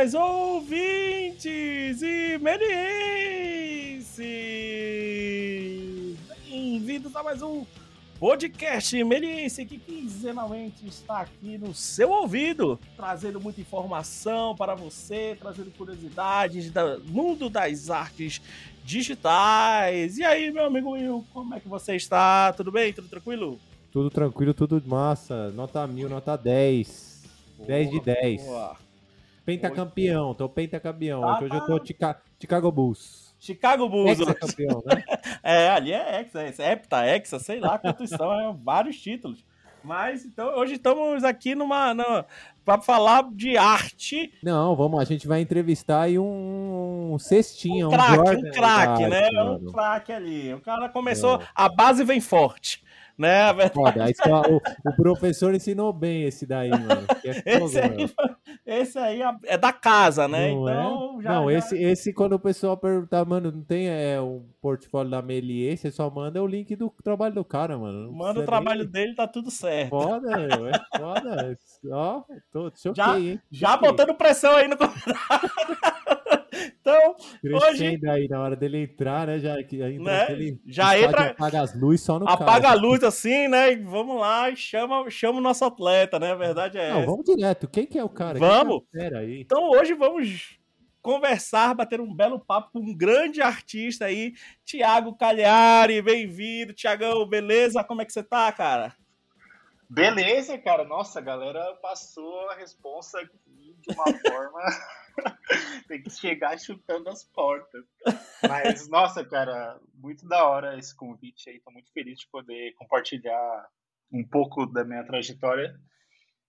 digníssimas ouvintes e melienses! Bem-vindos a mais um podcast meliense que quinzenalmente está aqui no seu ouvido, trazendo muita informação para você, trazendo curiosidades do mundo das artes digitais. E aí, meu amigo Will, como é que você está? Tudo bem? Tudo tranquilo? Tudo tranquilo, tudo massa. Nota mil, nota 10. Boa, 10 de 10. Boa. Pentacampeão, tô pentacampeão. Ah, Hoje eu tô Chica Chicago Bulls. Chicago Bulls. Campeão, né? é, ali é Hexa, é Hepta, Hexa, sei lá quantos são, é vários títulos. Mas então hoje estamos aqui numa, numa para falar de arte. Não, vamos, a gente vai entrevistar aí um, um cestinha, um craque, um, um craque, né? Um craque ali. O cara começou, é. a base vem forte né? A verdade. Foda, o, o, professor ensinou bem esse daí, mano. É esse, aí, esse, aí, é da casa, né? Não é? então, é? já, não, já... Esse, esse quando o pessoal perguntar, mano, não tem é, um portfólio da Melier, você só manda o link do trabalho do cara, mano. manda o trabalho nem... dele, tá tudo certo. Foda, meu, é foda. Ó, tô choquei, já, hein? Já botando pressão aí no Então, hoje. aí na hora dele entrar, né? Já, né? já entra. Apaga as luzes só no Apaga cara. a luz assim, né? E vamos lá e chama, chama o nosso atleta, né? A verdade é Não, essa. vamos direto. Quem que é o cara? Vamos. É aí? Então hoje vamos conversar, bater um belo papo com um grande artista aí, Tiago Cagliari. Bem-vindo, Tiagão. Beleza? Como é que você tá, cara? Beleza, cara. Nossa, a galera passou a responsa de uma forma. Tem que chegar chutando as portas. Mas, nossa, cara, muito da hora esse convite aí. Tô muito feliz de poder compartilhar um pouco da minha trajetória.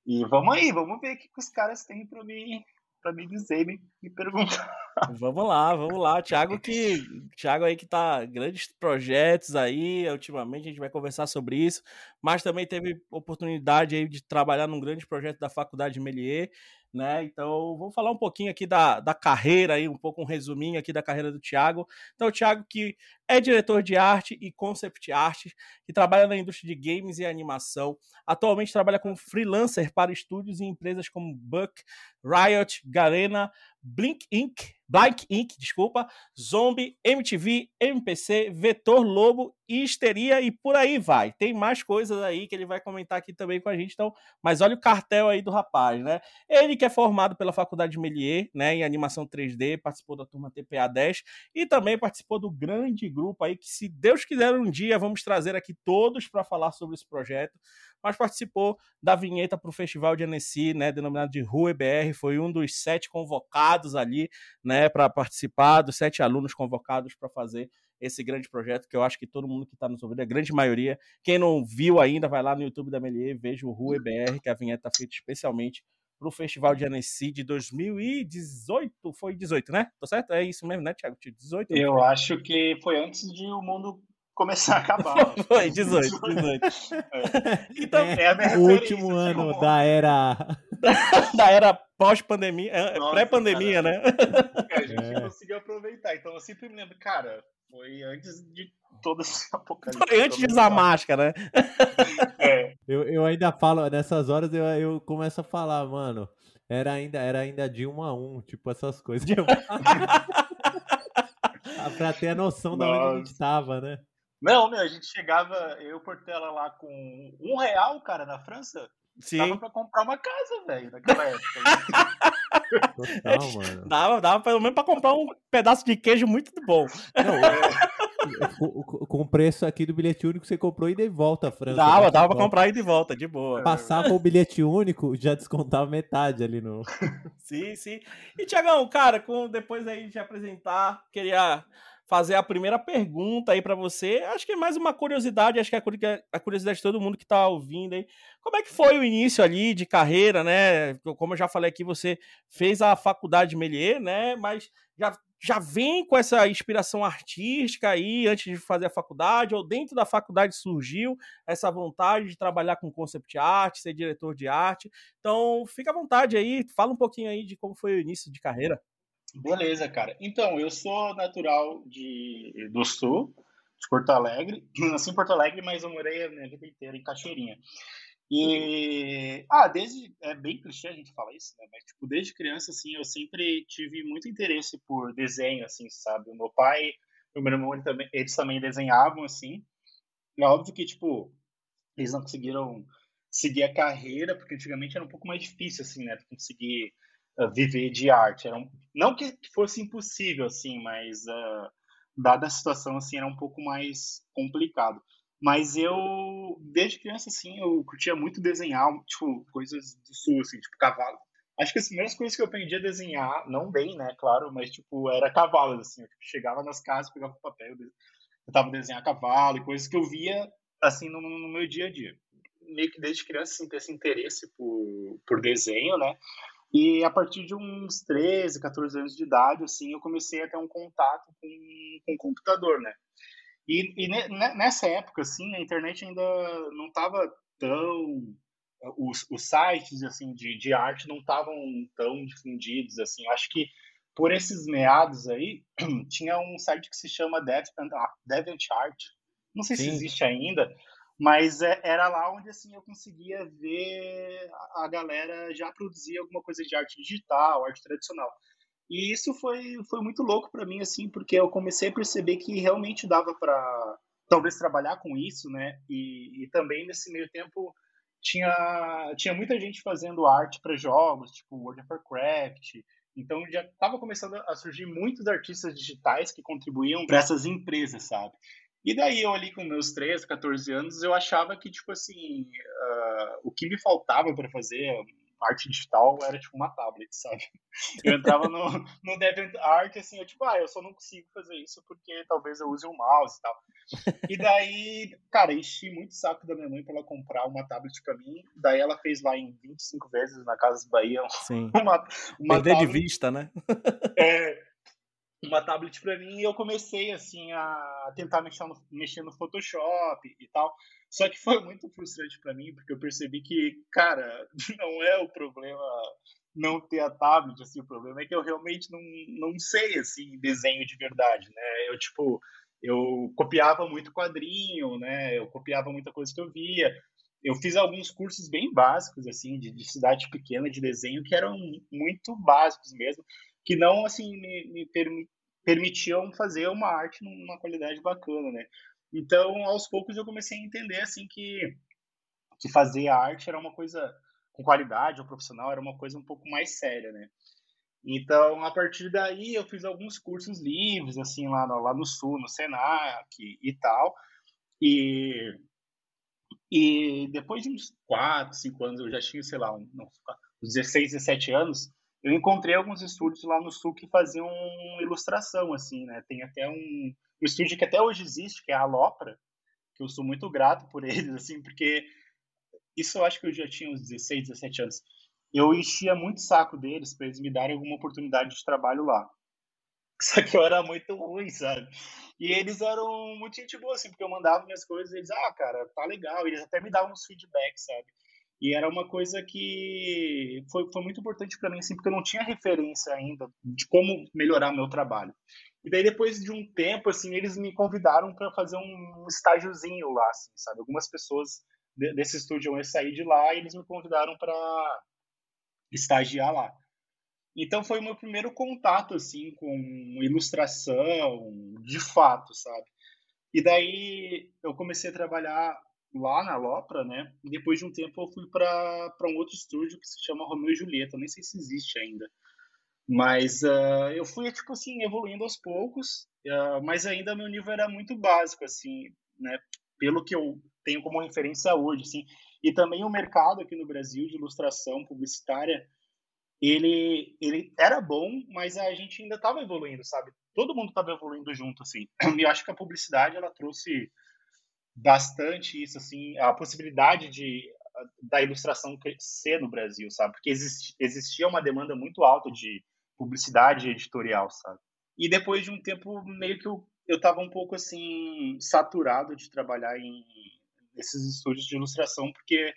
E vamos aí, vamos ver o que os caras têm para me, pra me dizer, me, me perguntar. Vamos lá, vamos lá. Thiago que Thiago aí que tá grandes projetos aí, ultimamente a gente vai conversar sobre isso, mas também teve oportunidade aí de trabalhar num grande projeto da Faculdade Melier né? Então, vamos falar um pouquinho aqui da, da carreira aí, um pouco um resuminho aqui da carreira do Thiago. Então, o Thiago que é diretor de arte e concept art, que trabalha na indústria de games e animação. Atualmente trabalha como freelancer para estúdios e empresas como Buck, Riot, Garena, Blink Inc., Blank Inc., desculpa, Zombie, MTV, MPC, Vetor Lobo, Histeria e por aí vai. Tem mais coisas aí que ele vai comentar aqui também com a gente, então, mas olha o cartel aí do rapaz, né? Ele que é formado pela Faculdade de Melier, né, em animação 3D, participou da turma TPA 10 e também participou do grande grupo aí que se Deus quiser um dia vamos trazer aqui todos para falar sobre esse projeto. Mas participou da vinheta para o Festival de Annecy, né, denominado de Rua EBR, foi um dos sete convocados ali, né, para participar, dos sete alunos convocados para fazer esse grande projeto, que eu acho que todo mundo que está nos ouvindo, a grande maioria, quem não viu ainda, vai lá no YouTube da Melier, veja o Rua EBR, que a vinheta está feita especialmente para o Festival de Annecy de 2018, foi 18, né? Tô certo? É isso mesmo, né, Thiago? 18? Eu acho que foi antes de o mundo começar a acabar. Foi, 18, 18. É. Então, é, é o último ano como... da era. da era pós-pandemia, é, pré-pandemia, né? É, a gente é. conseguiu aproveitar. Então eu sempre me lembro, cara, foi antes de todo esse apocalipse. Foi antes de usar máscara, né? É. Eu, eu ainda falo, nessas horas eu, eu começo a falar, mano, era ainda, era ainda de um a um, tipo essas coisas. pra ter a noção Nossa. da onde a gente tava, né? Não, meu, a gente chegava, eu Portela lá com um real, cara, na França. Sim. Dava pra comprar uma casa, velho, naquela época. Total, mano. Dava, dava pelo menos pra comprar um pedaço de queijo muito bom. Não, é, com, com o preço aqui do bilhete único, você comprou e de volta a França. Dava, né? dava pra comprar e de volta, de boa. Passava o bilhete único, já descontava metade ali no. sim, sim. E, Tiagão, cara, com, depois aí de apresentar, queria fazer a primeira pergunta aí para você. Acho que é mais uma curiosidade, acho que é a curiosidade de todo mundo que está ouvindo aí. Como é que foi o início ali de carreira, né? Como eu já falei aqui, você fez a faculdade de Melier, né? Mas já, já vem com essa inspiração artística aí antes de fazer a faculdade, ou dentro da faculdade surgiu essa vontade de trabalhar com concept art, ser diretor de arte. Então, fica à vontade aí, fala um pouquinho aí de como foi o início de carreira. Beleza, cara. Então, eu sou natural de, do Sul, de Porto Alegre. Nasci em Porto Alegre, mas eu morei a minha vida inteira em Cachoeirinha. E ah, desde é bem clichê a gente falar isso, né? Mas tipo, desde criança assim, eu sempre tive muito interesse por desenho assim, sabe? O meu pai o meu irmão eles também, eles também desenhavam assim. É óbvio que tipo, eles não conseguiram seguir a carreira, porque antigamente era um pouco mais difícil assim, né, conseguir viver de arte. Era um, não que fosse impossível assim, mas uh, dada a situação assim era um pouco mais complicado. Mas eu, desde criança, assim, eu curtia muito desenhar, tipo, coisas do sul, assim, tipo, cavalo. Acho que as primeiras coisas que eu aprendi a desenhar, não bem, né, claro, mas, tipo, era cavalos, assim. Eu tipo, chegava nas casas, pegava papel, eu tava desenhar cavalo e coisas que eu via, assim, no, no meu dia a dia. Meio que desde criança, assim, ter esse interesse por, por desenho, né? E a partir de uns 13, 14 anos de idade, assim, eu comecei a ter um contato com, com o computador, né? E, e nessa época, assim, a internet ainda não estava tão os, os, sites assim de, de arte não estavam tão difundidos assim. Acho que por esses meados aí tinha um site que se chama DeviantArt. Não sei Sim. se existe ainda, mas é, era lá onde assim eu conseguia ver a galera já produzir alguma coisa de arte digital, arte tradicional. E isso foi, foi muito louco para mim, assim, porque eu comecei a perceber que realmente dava para talvez trabalhar com isso, né? E, e, também nesse meio tempo tinha, tinha muita gente fazendo arte para jogos, tipo World of Warcraft. Então já estava começando a surgir muitos artistas digitais que contribuíam para essas empresas, sabe? E daí eu ali com meus 13, 14 anos, eu achava que, tipo assim, uh, o que me faltava para fazer arte digital era tipo uma tablet, sabe? Eu entrava no, no DeviantArt assim, eu tipo, ah, eu só não consigo fazer isso porque talvez eu use um mouse e tal. E daí, cara, enchi muito saco da minha mãe pra ela comprar uma tablet pra mim. Daí ela fez lá em 25 vezes na Casa Bahia Sim. uma, uma Perder tablet, de vista, né? É, uma tablet para mim e eu comecei assim a tentar mexer no, mexer no Photoshop e tal. Só que foi muito frustrante para mim, porque eu percebi que, cara, não é o problema não ter a tablet, assim, o problema é que eu realmente não, não sei, assim, desenho de verdade, né? Eu, tipo, eu copiava muito quadrinho, né? Eu copiava muita coisa que eu via. Eu fiz alguns cursos bem básicos, assim, de, de cidade pequena de desenho, que eram muito básicos mesmo, que não, assim, me, me permitiam fazer uma arte numa qualidade bacana, né? Então, aos poucos eu comecei a entender assim que que fazer arte era uma coisa com qualidade, ou profissional era uma coisa um pouco mais séria, né? Então, a partir daí eu fiz alguns cursos livres assim lá no, lá no sul, no Senac e tal. E e depois de uns 4, 5 anos, eu já tinha, sei lá, uns 16, 17 anos, eu encontrei alguns estúdios lá no sul que faziam ilustração, assim, né? Tem até um, um estúdio que até hoje existe, que é a Alopra, que eu sou muito grato por eles, assim, porque isso eu acho que eu já tinha uns 16, 17 anos. Eu enchia muito saco deles para eles me darem alguma oportunidade de trabalho lá. Só que eu era muito ruim, sabe? E eles eram muito gente boa, assim, porque eu mandava minhas coisas e eles, ah, cara, tá legal. Eles até me davam uns feedbacks, sabe? E era uma coisa que foi, foi muito importante para mim, assim, porque eu não tinha referência ainda de como melhorar meu trabalho. E daí, depois de um tempo, assim, eles me convidaram para fazer um estágiozinho lá, assim, sabe? Algumas pessoas desse estúdio iam sair de lá e eles me convidaram para estagiar lá. Então foi o meu primeiro contato assim com ilustração, de fato, sabe? E daí eu comecei a trabalhar lá na Lopra, né? E depois de um tempo eu fui para um outro estúdio que se chama Romeo e Julieta, nem sei se existe ainda. Mas uh, eu fui, tipo assim, evoluindo aos poucos, uh, mas ainda meu nível era muito básico, assim, né? Pelo que eu tenho como referência hoje, assim. E também o mercado aqui no Brasil de ilustração publicitária, ele, ele era bom, mas a gente ainda estava evoluindo, sabe? Todo mundo estava evoluindo junto, assim. E eu acho que a publicidade, ela trouxe bastante isso, assim, a possibilidade de da ilustração crescer no Brasil, sabe? Porque existia uma demanda muito alta de publicidade editorial, sabe? E depois de um tempo, meio que eu, eu tava um pouco, assim, saturado de trabalhar em esses estúdios de ilustração, porque,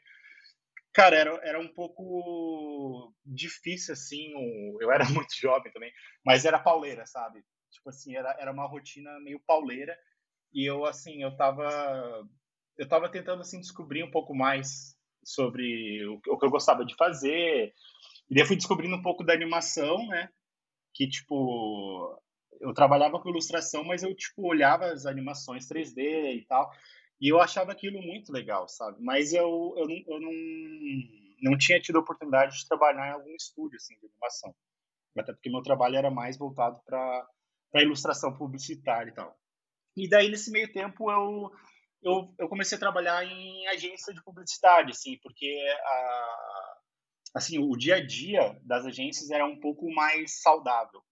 cara, era, era um pouco difícil, assim, eu era muito jovem também, mas era pauleira, sabe? Tipo assim, era, era uma rotina meio pauleira, e eu, assim, eu tava, eu tava tentando, assim, descobrir um pouco mais sobre o, o que eu gostava de fazer. E daí eu fui descobrindo um pouco da animação, né? Que, tipo, eu trabalhava com ilustração, mas eu, tipo, olhava as animações 3D e tal. E eu achava aquilo muito legal, sabe? Mas eu, eu, eu não, não tinha tido a oportunidade de trabalhar em algum estúdio, assim, de animação. Até porque meu trabalho era mais voltado para ilustração publicitária e tal. E daí, nesse meio tempo, eu, eu, eu comecei a trabalhar em agência de publicidade, assim, porque a, assim, o dia a dia das agências era um pouco mais saudável,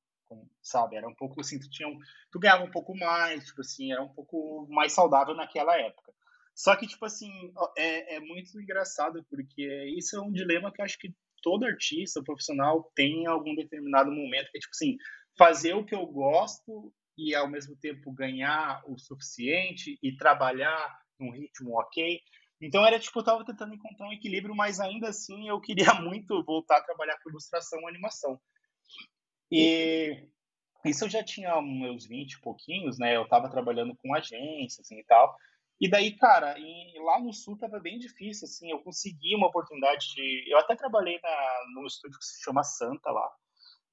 sabe? Era um pouco assim, tu, tinha, tu ganhava um pouco mais, tipo assim, era um pouco mais saudável naquela época. Só que, tipo assim, é, é muito engraçado, porque isso é um dilema que eu acho que todo artista profissional tem em algum determinado momento, que é tipo assim, fazer o que eu gosto e ao mesmo tempo ganhar o suficiente e trabalhar num ritmo ok. Então era tipo, eu tava tentando encontrar um equilíbrio, mas ainda assim eu queria muito voltar a trabalhar com ilustração e animação. E isso eu já tinha meus 20 e pouquinhos, né? Eu tava trabalhando com agências assim, e tal. E daí, cara, em, lá no Sul tava bem difícil, assim, eu consegui uma oportunidade de... Eu até trabalhei na, num estúdio que se chama Santa lá,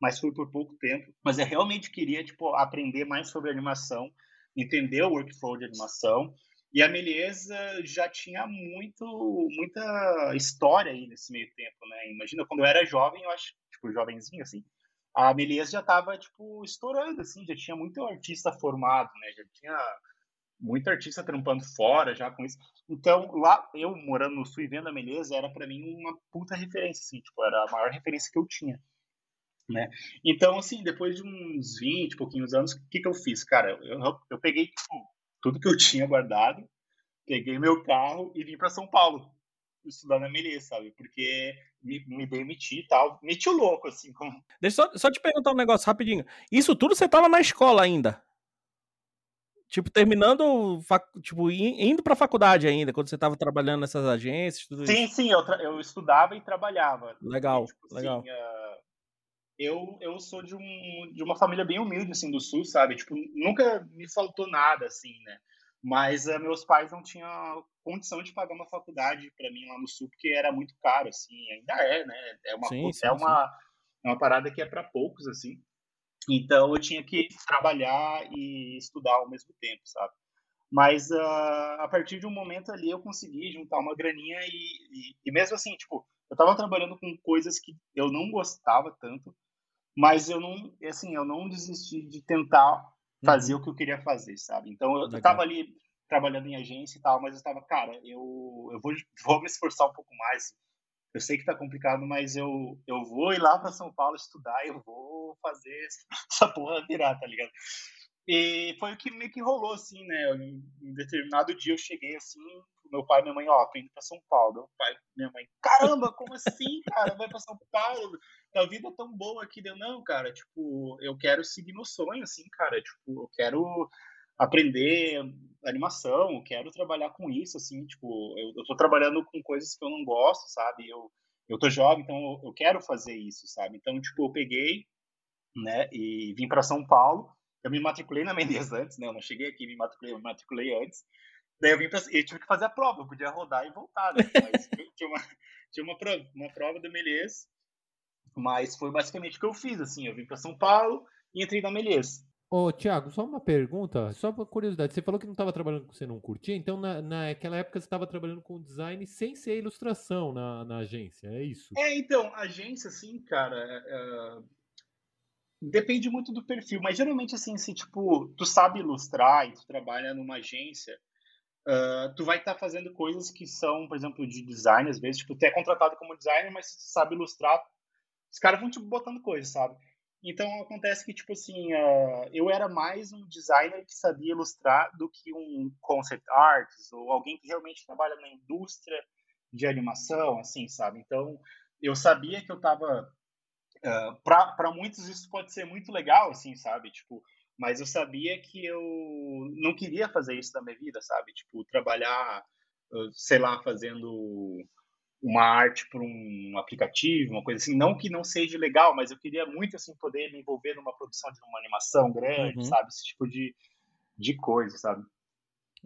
mas foi por pouco tempo. Mas eu realmente queria, tipo, aprender mais sobre animação, entender o workflow de animação. E a Meliesa já tinha muito, muita história aí nesse meio tempo, né? Imagina, quando eu era jovem, eu acho, tipo, jovenzinho, assim, a Meliesa já tava, tipo, estourando, assim, já tinha muito artista formado, né? Já tinha muito artista trampando fora já com isso. Então, lá, eu morando no Sul e vendo a Meliesa, era para mim uma puta referência, assim, tipo, era a maior referência que eu tinha né? Então, assim, depois de uns 20 pouquinhos anos, o que, que eu fiz? Cara, eu, eu peguei tipo, tudo que eu tinha guardado, peguei meu carro e vim para São Paulo estudar na Melier, sabe? Porque me, me demiti e tal. Meti o louco, assim. Como... Deixa eu só, só te perguntar um negócio rapidinho. Isso tudo você tava na escola ainda? Tipo, terminando, tipo, indo pra faculdade ainda, quando você tava trabalhando nessas agências, tudo sim, isso. Sim, sim, eu, eu estudava e trabalhava. Legal, e, tipo, legal. Assim, uh eu, eu sou de, um, de uma família bem humilde, assim, do Sul, sabe? Tipo, nunca me faltou nada, assim, né? Mas uh, meus pais não tinham condição de pagar uma faculdade para mim lá no Sul, porque era muito caro, assim, ainda é, né? É uma, sim, sim, é uma, é uma parada que é para poucos, assim. Então eu tinha que trabalhar e estudar ao mesmo tempo, sabe? Mas uh, a partir de um momento ali eu consegui juntar uma graninha e, e, e mesmo assim, tipo, eu estava trabalhando com coisas que eu não gostava tanto, mas eu não, assim, eu não desisti de tentar fazer uhum. o que eu queria fazer, sabe? Então eu, eu tava ali trabalhando em agência e tal, mas eu estava, cara, eu, eu vou, vou me esforçar um pouco mais. Eu sei que tá complicado, mas eu, eu vou ir lá para São Paulo estudar, eu vou fazer essa porra virar, tá ligado? E foi o que meio que rolou, assim, né? Em, em determinado dia eu cheguei assim, meu pai e minha mãe, ó, tô indo pra São Paulo. Meu pai minha mãe, caramba, como assim, cara? Vai pra São Paulo? A vida é tão boa aqui. Deu, não, cara, tipo, eu quero seguir meu sonho, assim, cara. Tipo, eu quero aprender animação, quero trabalhar com isso, assim, tipo, eu, eu tô trabalhando com coisas que eu não gosto, sabe? Eu, eu tô jovem, então eu, eu quero fazer isso, sabe? Então, tipo, eu peguei, né, e vim para São Paulo. Eu me matriculei na Mendes antes, né? Eu não cheguei aqui, me matriculei, me matriculei antes. Daí eu vim pra, eu tive que fazer a prova, eu podia rodar e voltar, né? Mas tinha uma, tinha uma prova, uma prova da Melies, mas foi basicamente o que eu fiz, assim, eu vim para São Paulo e entrei na Melies. Ô, Thiago, só uma pergunta, só uma curiosidade. Você falou que não estava trabalhando com você não curtia, então na, naquela época você estava trabalhando com design sem ser ilustração na, na agência, é isso? É, então, agência, assim, cara, é, depende muito do perfil, mas geralmente, assim, se, tipo, tu sabe ilustrar e tu trabalha numa agência, Uh, tu vai estar tá fazendo coisas que são, por exemplo, de design, às vezes, tipo, tu é contratado como designer, mas tu sabe ilustrar, os caras vão, tipo, botando coisas, sabe? Então, acontece que, tipo assim, uh, eu era mais um designer que sabia ilustrar do que um concept artist, ou alguém que realmente trabalha na indústria de animação, assim, sabe? Então, eu sabia que eu tava... Uh, para muitos isso pode ser muito legal, assim, sabe? Tipo, mas eu sabia que eu não queria fazer isso da minha vida, sabe? Tipo, trabalhar, sei lá, fazendo uma arte para um aplicativo, uma coisa assim. Não que não seja legal, mas eu queria muito, assim, poder me envolver numa produção de uma animação grande, uhum. sabe? Esse tipo de, de coisa, sabe?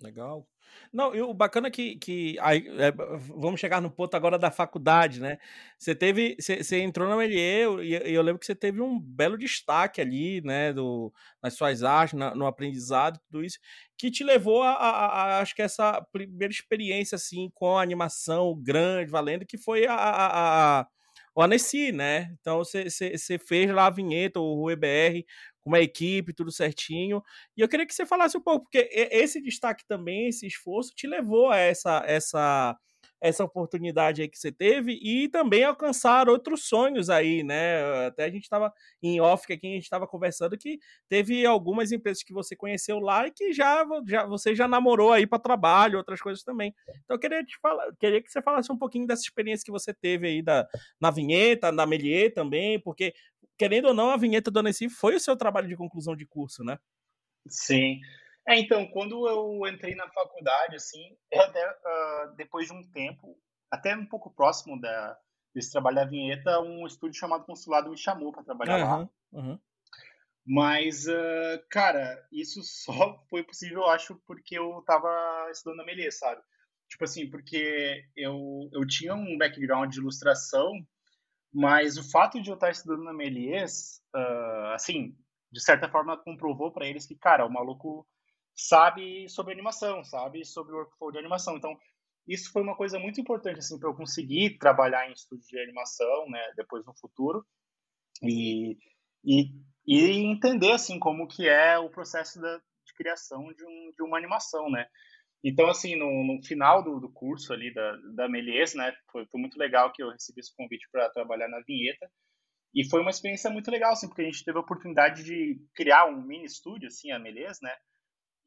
Legal. Não, e o bacana é que, que aí, é, vamos chegar no ponto agora da faculdade, né? Você teve, você, você entrou na Melier e eu, eu, lembro que você teve um belo destaque ali, né, do, nas suas artes, na, no aprendizado, tudo isso, que te levou a, a, a, acho que essa primeira experiência assim com a animação grande, valendo, que foi a, a, a o né? Então você fez lá a vinheta, o RueBR, com uma equipe, tudo certinho. E eu queria que você falasse um pouco, porque esse destaque também, esse esforço, te levou a essa, essa, essa oportunidade aí que você teve e também alcançar outros sonhos aí, né? Até a gente estava em off aqui, a gente estava conversando que teve algumas empresas que você conheceu lá e que já, já você já namorou aí para trabalho, outras coisas também. Então eu queria te falar, queria que você falasse um pouquinho dessa experiência que você teve aí da, na vinheta, na Melier também, porque querendo ou não, a vinheta do Annecy foi o seu trabalho de conclusão de curso, né? Sim. É, então, quando eu entrei na faculdade, assim, até, uh, depois de um tempo, até um pouco próximo da, desse trabalho da vinheta, um estúdio chamado Consulado me chamou para trabalhar uhum, lá. Uhum. Mas, uh, cara, isso só foi possível, eu acho, porque eu estava estudando a Melê, sabe? Tipo assim, porque eu, eu tinha um background de ilustração mas o fato de eu estar estudando na Melies, uh, assim, de certa forma comprovou para eles que, cara, o maluco sabe sobre animação, sabe sobre o workflow de animação. Então, isso foi uma coisa muito importante assim para eu conseguir trabalhar em estúdio de animação, né, depois no futuro e, e, e entender assim como que é o processo da, de criação de, um, de uma animação, né? Então, assim, no, no final do, do, curso ali da, da Melies, né, foi, foi muito legal que eu recebi esse convite para trabalhar na vinheta. E foi uma experiência muito legal, assim, porque a gente teve a oportunidade de criar um mini estúdio, assim, a Melies, né,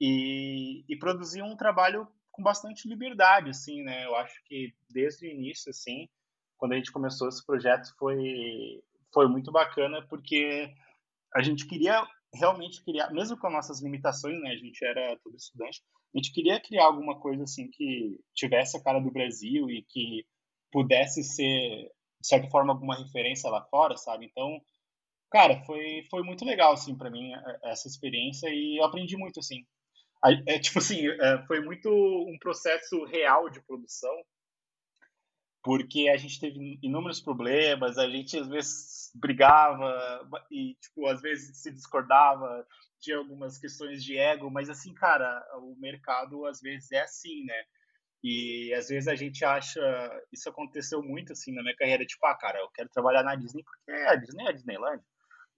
e, e produzir um trabalho com bastante liberdade, assim, né. Eu acho que desde o início, assim, quando a gente começou esse projeto, foi, foi muito bacana, porque a gente queria realmente criar, mesmo com nossas limitações, né, a gente era todo estudante, a gente queria criar alguma coisa assim que tivesse a cara do Brasil e que pudesse ser, de certa forma, alguma referência lá fora, sabe? Então, cara, foi, foi muito legal, assim, para mim, essa experiência e eu aprendi muito, assim. É, tipo assim, é, foi muito um processo real de produção, porque a gente teve inúmeros problemas, a gente às vezes brigava e, tipo, às vezes se discordava, tinha algumas questões de ego, mas assim, cara, o mercado às vezes é assim, né? E às vezes a gente acha, isso aconteceu muito assim na minha carreira, tipo, ah, cara, eu quero trabalhar na Disney porque a Disney é a Disneyland.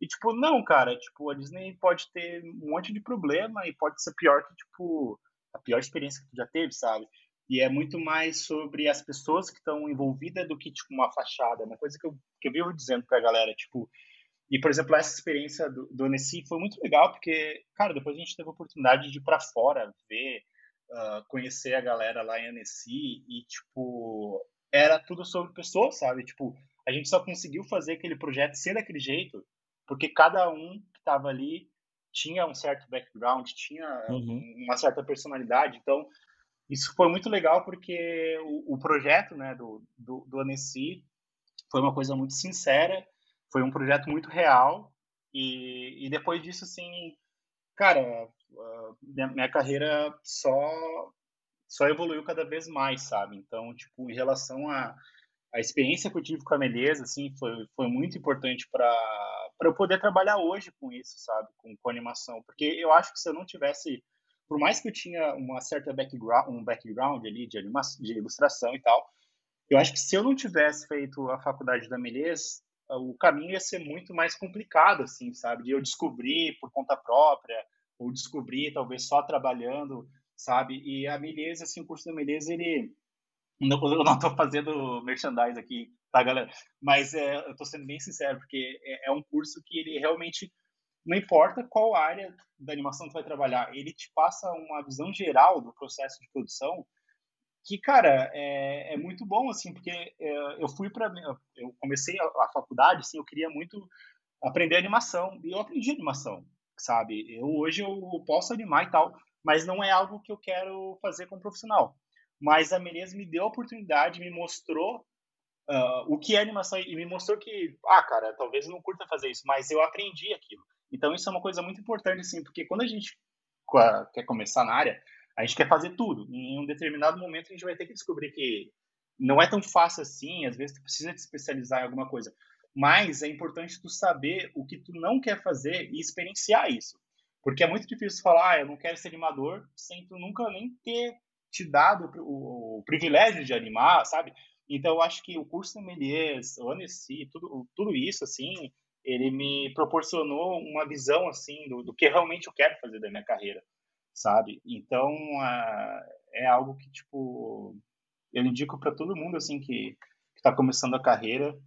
E tipo, não, cara, tipo, a Disney pode ter um monte de problema e pode ser pior que, tipo, a pior experiência que tu já teve, sabe? E é muito mais sobre as pessoas que estão envolvidas do que, tipo, uma fachada. Uma coisa que eu, que eu vivo dizendo pra galera, tipo, e, por exemplo, essa experiência do, do foi muito legal, porque, cara, depois a gente teve a oportunidade de ir para fora, ver, uh, conhecer a galera lá em Annecy, e, tipo, era tudo sobre pessoas, sabe? Tipo, a gente só conseguiu fazer aquele projeto ser daquele jeito, porque cada um que estava ali tinha um certo background, tinha uhum. uma certa personalidade, então isso foi muito legal porque o, o projeto né, do, do, do Annecy foi uma coisa muito sincera, foi um projeto muito real e, e depois disso, assim, cara, minha, carreira só só evoluiu cada vez mais, sabe? Então, tipo, em relação a a experiência que eu tive com a Meleza, assim, foi, foi muito importante para eu poder trabalhar hoje com isso, sabe? Com, com animação. Porque eu acho que se eu não tivesse, por mais que eu tinha uma certa background, um background ali de, animação, de ilustração e tal, eu acho que se eu não tivesse feito a faculdade da Meleza, o caminho ia ser muito mais complicado, assim, sabe? De eu descobrir por conta própria, ou descobrir talvez só trabalhando, sabe? E a Meleza, assim, o curso da Meleza, ele... Eu não estou fazendo merchandise aqui, tá, galera? Mas é, eu estou sendo bem sincero, porque é, é um curso que ele realmente não importa qual área da animação tu vai trabalhar, ele te passa uma visão geral do processo de produção que, cara, é, é muito bom, assim, porque é, eu fui para eu comecei a, a, faculdade, assim, eu queria muito aprender animação, e eu aprendi animação, sabe? Eu, hoje eu posso animar e tal, mas não é algo que eu quero fazer como profissional. Mas a Menezes me deu a oportunidade, me mostrou uh, o que é animação, e me mostrou que, ah, cara, talvez eu não curta fazer isso, mas eu aprendi aquilo. Então isso é uma coisa muito importante, assim, porque quando a gente quer começar na área, a gente quer fazer tudo. Em um determinado momento a gente vai ter que descobrir que não é tão fácil assim, às vezes tu precisa te especializar em alguma coisa. Mas é importante tu saber o que tu não quer fazer e experienciar isso. Porque é muito difícil falar, ah, eu não quero ser animador, sem tu nunca nem ter te dado o, o privilégio de animar, sabe? Então eu acho que o curso Melies, o Annecy, tudo, tudo isso, assim, ele me proporcionou uma visão, assim, do, do que realmente eu quero fazer da minha carreira, sabe? Então uh, é algo que, tipo, eu indico para todo mundo, assim, que está começando a carreira,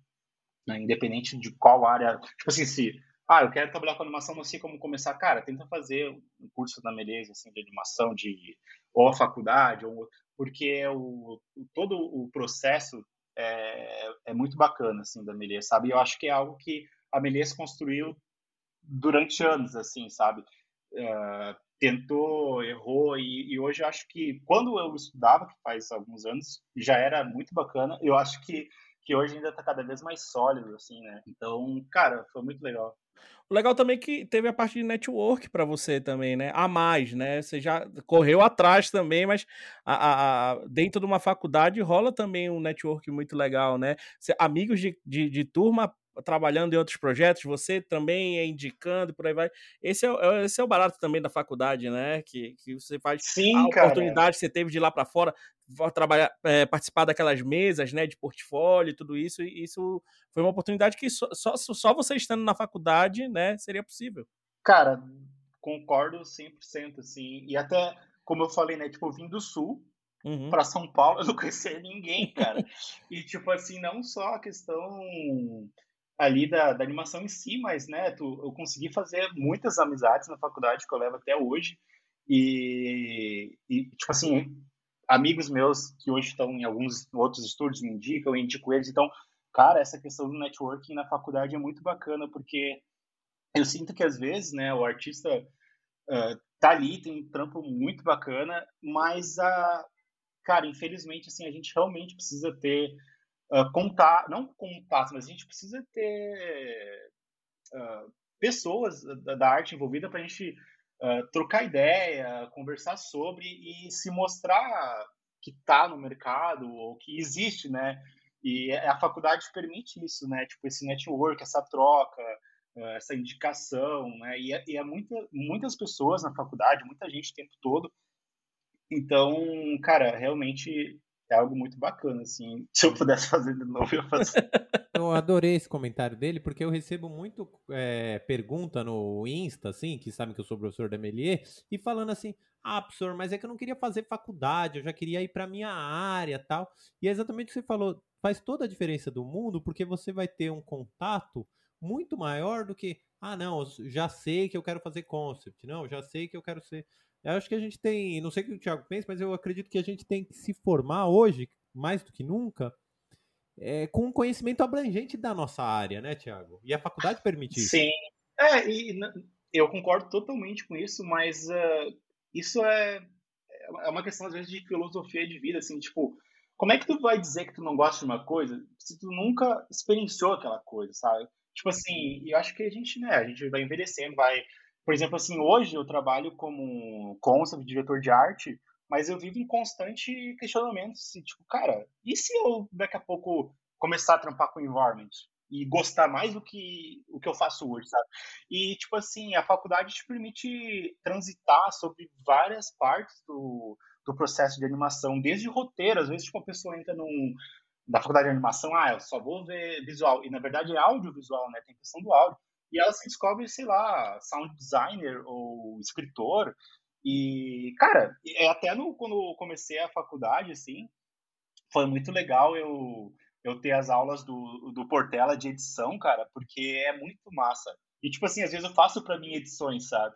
né, independente de qual área, tipo assim, se ah, eu quero trabalhar com animação, não sei como começar. Cara, tenta fazer um curso na Meleza, assim, de animação, de ou a faculdade, ou, porque o, todo o processo é, é muito bacana, assim, da Meleza, sabe? Eu acho que é algo que a Meleza construiu durante anos, assim, sabe? Uh, tentou, errou, e, e, hoje eu acho que quando eu estudava, que faz alguns anos, já era muito bacana. Eu acho que, que hoje ainda está cada vez mais sólido, assim, né? Então, cara, foi muito legal. O legal também é que teve a parte de network para você também, né? A mais, né? Você já correu atrás também, mas a, a, a, dentro de uma faculdade rola também um network muito legal, né? Amigos de, de, de turma trabalhando em outros projetos, você também é indicando, por aí vai. Esse é, é esse é o barato também da faculdade, né? Que, que você faz Sim, a cara. oportunidade que você teve de ir lá para fora, trabalhar, é, participar daquelas mesas, né, de portfólio e tudo isso. E isso foi uma oportunidade que só, só, só você estando na faculdade, né, seria possível. Cara, concordo 100%, assim. E até, como eu falei, né, tipo, eu vim do Sul, Uhum. para São Paulo, eu não conhecia ninguém, cara. e, tipo assim, não só a questão ali da, da animação em si, mas, né, tu, eu consegui fazer muitas amizades na faculdade que eu levo até hoje. E, e tipo assim, amigos meus que hoje estão em alguns outros estúdios me indicam, eu indico eles. Então, cara, essa questão do networking na faculdade é muito bacana, porque eu sinto que às vezes, né, o artista uh, tá ali, tem um trampo muito bacana, mas, a, cara, infelizmente, assim, a gente realmente precisa ter uh, contar, não contato, mas a gente precisa ter uh, pessoas da, da, arte envolvida para a gente uh, trocar ideia, conversar sobre e se mostrar que está no mercado ou que existe, né? E a faculdade permite isso, né? Tipo, esse network, essa troca, essa indicação, né? E é, e é muita, muitas pessoas na faculdade, muita gente o tempo todo. Então, cara, realmente é algo muito bacana, assim. Se eu pudesse fazer de novo, eu fazia. Eu adorei esse comentário dele, porque eu recebo muito é, pergunta no Insta, assim, que sabem que eu sou professor da Melier, e falando assim, ah, professor, mas é que eu não queria fazer faculdade, eu já queria ir para minha área tal. E é exatamente o que você falou, faz toda a diferença do mundo, porque você vai ter um contato muito maior do que, ah, não, já sei que eu quero fazer concept, não, já sei que eu quero ser eu acho que a gente tem, não sei o que o Thiago pensa, mas eu acredito que a gente tem que se formar hoje, mais do que nunca, é, com um conhecimento abrangente da nossa área, né, Thiago? E a faculdade permite isso. Sim. É, e eu concordo totalmente com isso, mas uh, isso é, é uma questão, às vezes, de filosofia de vida, assim, tipo, como é que tu vai dizer que tu não gosta de uma coisa se tu nunca experienciou aquela coisa, sabe? Tipo assim, eu acho que a gente, né, a gente vai envelhecendo, vai por exemplo, assim, hoje eu trabalho como concept, diretor de arte, mas eu vivo em constante questionamento, assim, tipo, cara, e se eu daqui a pouco começar a trampar com environment e gostar mais do que o que eu faço hoje, sabe? E tipo assim, a faculdade te permite transitar sobre várias partes do, do processo de animação, desde roteiro, às vezes tipo, a pessoa entra num da faculdade de animação, ah, eu só vou ver visual, e na verdade é audiovisual, né? Tem questão do áudio e ela se descobre, sei lá, sound designer ou escritor. E, cara, é até no, quando comecei a faculdade, assim, foi muito legal eu, eu ter as aulas do, do Portela de edição, cara, porque é muito massa. E, tipo assim, às vezes eu faço para mim edições, sabe?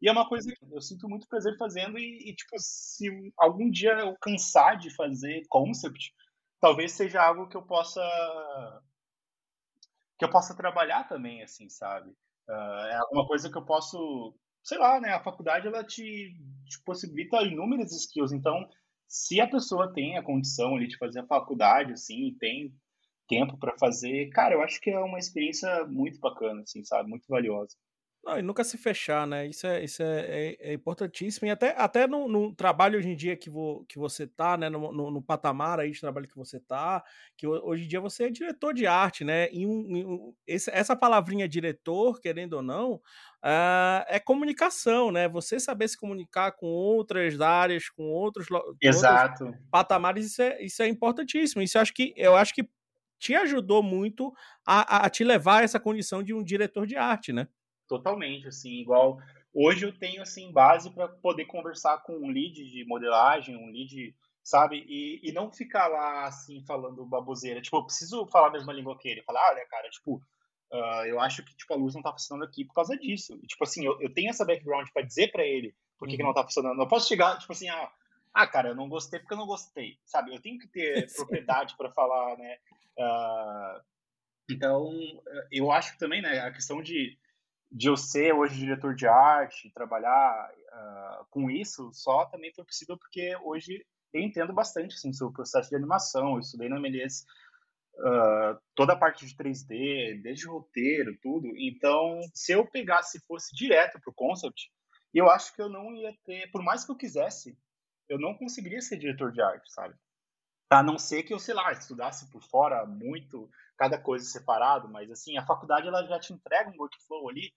E é uma coisa que eu sinto muito prazer fazendo e, e, tipo, se algum dia eu cansar de fazer concept, talvez seja algo que eu possa que eu possa trabalhar também, assim, sabe? Uh, é alguma coisa que eu posso, sei lá, né? A faculdade ela te, te possibilita inúmeras skills. Então, se a pessoa tem a condição ali de fazer a faculdade, assim, tem tempo para fazer, cara, eu acho que é uma experiência muito bacana, assim, sabe? Muito valiosa. Não, e nunca se fechar, né? Isso é, isso é, é, é importantíssimo. E até, até no, no, trabalho hoje em dia que, vo, que você tá, né? No, no, no, patamar aí de trabalho que você tá, que hoje em dia você é diretor de arte, né? E um, um esse, essa palavrinha diretor, querendo ou não, uh, é comunicação, né? Você saber se comunicar com outras áreas, com outros, Exato. outros patamares, isso é, isso é importantíssimo. Isso eu acho que eu acho que te ajudou muito a, a te levar a essa condição de um diretor de arte, né? Totalmente, assim, igual hoje eu tenho assim base para poder conversar com um lead de modelagem, um lead, sabe, e, e não ficar lá assim falando baboseira. Tipo, eu preciso falar a mesma língua que ele. Falar, olha, cara, tipo, uh, eu acho que tipo a luz não tá funcionando aqui por causa disso. E, tipo assim, eu, eu tenho essa background para dizer para ele por que, uhum. que não tá funcionando. Não posso chegar tipo assim, ah, ah, cara, eu não gostei porque eu não gostei, sabe? Eu tenho que ter propriedade para falar, né? Uh, então, eu acho também, né, a questão de de eu ser hoje diretor de arte, trabalhar uh, com isso, só também foi possível porque hoje eu entendo bastante assim, sobre o processo de animação. Eu estudei na Melies uh, toda a parte de 3D, desde roteiro, tudo. Então, se eu pegasse fosse direto para o concept, eu acho que eu não ia ter, por mais que eu quisesse, eu não conseguiria ser diretor de arte, sabe? A não ser que eu, sei lá, estudasse por fora muito, cada coisa separado, mas assim, a faculdade ela já te entrega um workflow ali